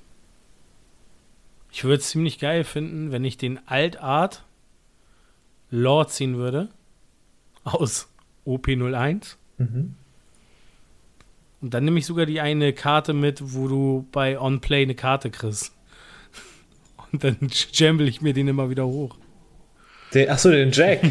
Ich würde es ziemlich geil finden, wenn ich den Altart Lore ziehen würde aus OP01. Mhm. Und dann nehme ich sogar die eine Karte mit, wo du bei On-Play eine Karte kriegst. Und dann jamble ich mir den immer wieder hoch. Den, achso, den Jack.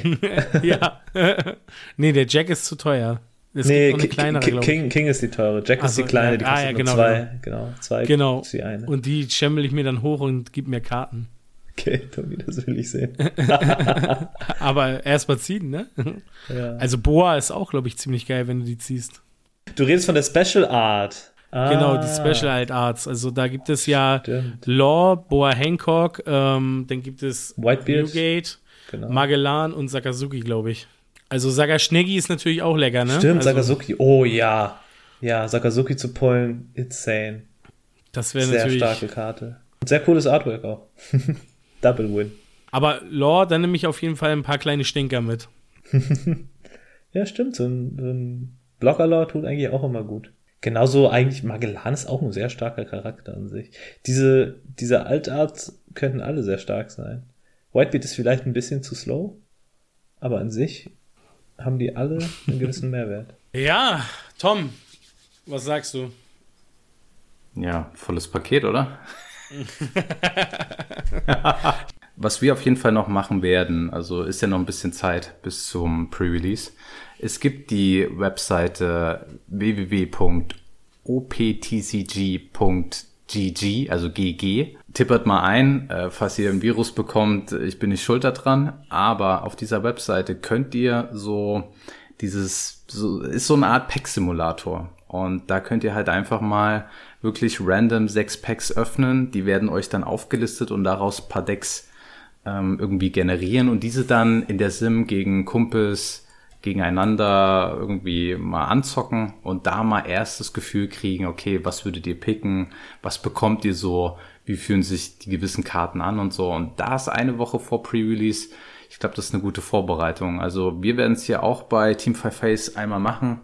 ja. nee, der Jack ist zu teuer. Es nee, kleinere, King, King, ist die teure. Jack also, ist die kleine, die ah, kostet ja, genau, zwei. Genau. genau, zwei. Genau. Die eine. Und die jamble ich mir dann hoch und gib mir Karten. Okay, Toni, das will ich sehen. Aber erst mal ziehen, ne? Ja. Also Boa ist auch, glaube ich, ziemlich geil, wenn du die ziehst. Du redest von der Special Art. Ah. Genau, die Special Art Arts. Also da gibt es ja Stimmt. Law, Boa Hancock, ähm, dann gibt es Whitebeard. Newgate, genau. Magellan und Sakazuki, glaube ich. Also Sagaschnegi ist natürlich auch lecker, ne? Stimmt, also. Oh ja. Ja, Sakazuki zu pullen, insane. Das wäre natürlich. Sehr starke Karte. Sehr cooles Artwork auch. Double Win. Aber Law, dann nehme ich auf jeden Fall ein paar kleine Stinker mit. ja, stimmt. So ein, so ein Blocker-Law tut eigentlich auch immer gut. Genauso eigentlich Magellan ist auch ein sehr starker Charakter an sich. Diese, diese Altarts könnten alle sehr stark sein. Whitebeard ist vielleicht ein bisschen zu slow, aber an sich haben die alle einen gewissen Mehrwert. Ja, Tom, was sagst du? Ja, volles Paket, oder? Was wir auf jeden Fall noch machen werden, also ist ja noch ein bisschen Zeit bis zum Pre-Release. Es gibt die Webseite www.optcg.gg, also GG. Tippert mal ein, äh, falls ihr ein Virus bekommt, ich bin nicht schuld daran, aber auf dieser Webseite könnt ihr so dieses, so, ist so eine Art Pack-Simulator. Und da könnt ihr halt einfach mal wirklich random sechs Packs öffnen. Die werden euch dann aufgelistet und daraus paar Decks ähm, irgendwie generieren und diese dann in der Sim gegen Kumpels gegeneinander irgendwie mal anzocken und da mal erst das Gefühl kriegen, okay, was würdet ihr picken, was bekommt ihr so, wie fühlen sich die gewissen Karten an und so. Und da ist eine Woche vor Pre-Release. Ich glaube, das ist eine gute Vorbereitung. Also wir werden es hier auch bei Team Five Face einmal machen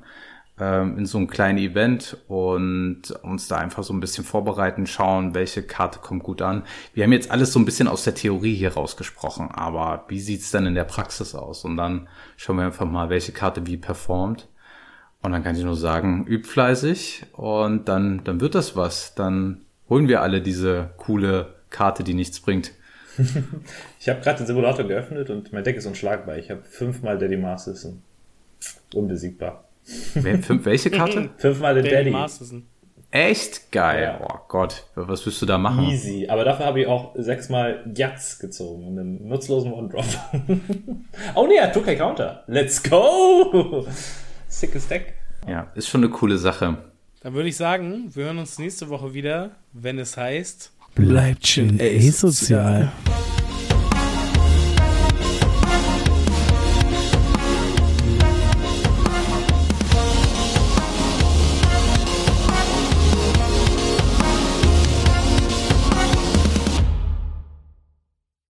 ähm, in so einem kleinen Event und uns da einfach so ein bisschen vorbereiten, schauen, welche Karte kommt gut an. Wir haben jetzt alles so ein bisschen aus der Theorie hier rausgesprochen, aber wie sieht's dann in der Praxis aus? Und dann schauen wir einfach mal, welche Karte wie performt. Und dann kann ich nur sagen, übt fleißig und dann, dann wird das was. Dann holen wir alle diese coole Karte, die nichts bringt. ich habe gerade den Simulator geöffnet und mein Deck ist unschlagbar. Ich habe fünfmal Daddy Masters. Unbesiegbar. Fünf, welche Karte? Fünfmal den Daddy. Daddy. Echt geil. Ja. Oh Gott, was wirst du da machen? Easy. Aber dafür habe ich auch sechsmal Jats gezogen in einem nutzlosen One-Drop. oh nee, er hat 2K Counter. Let's go! Sickes Deck. Ja, ist schon eine coole Sache. Dann würde ich sagen, wir hören uns nächste Woche wieder, wenn es heißt, bleibt schön asozial.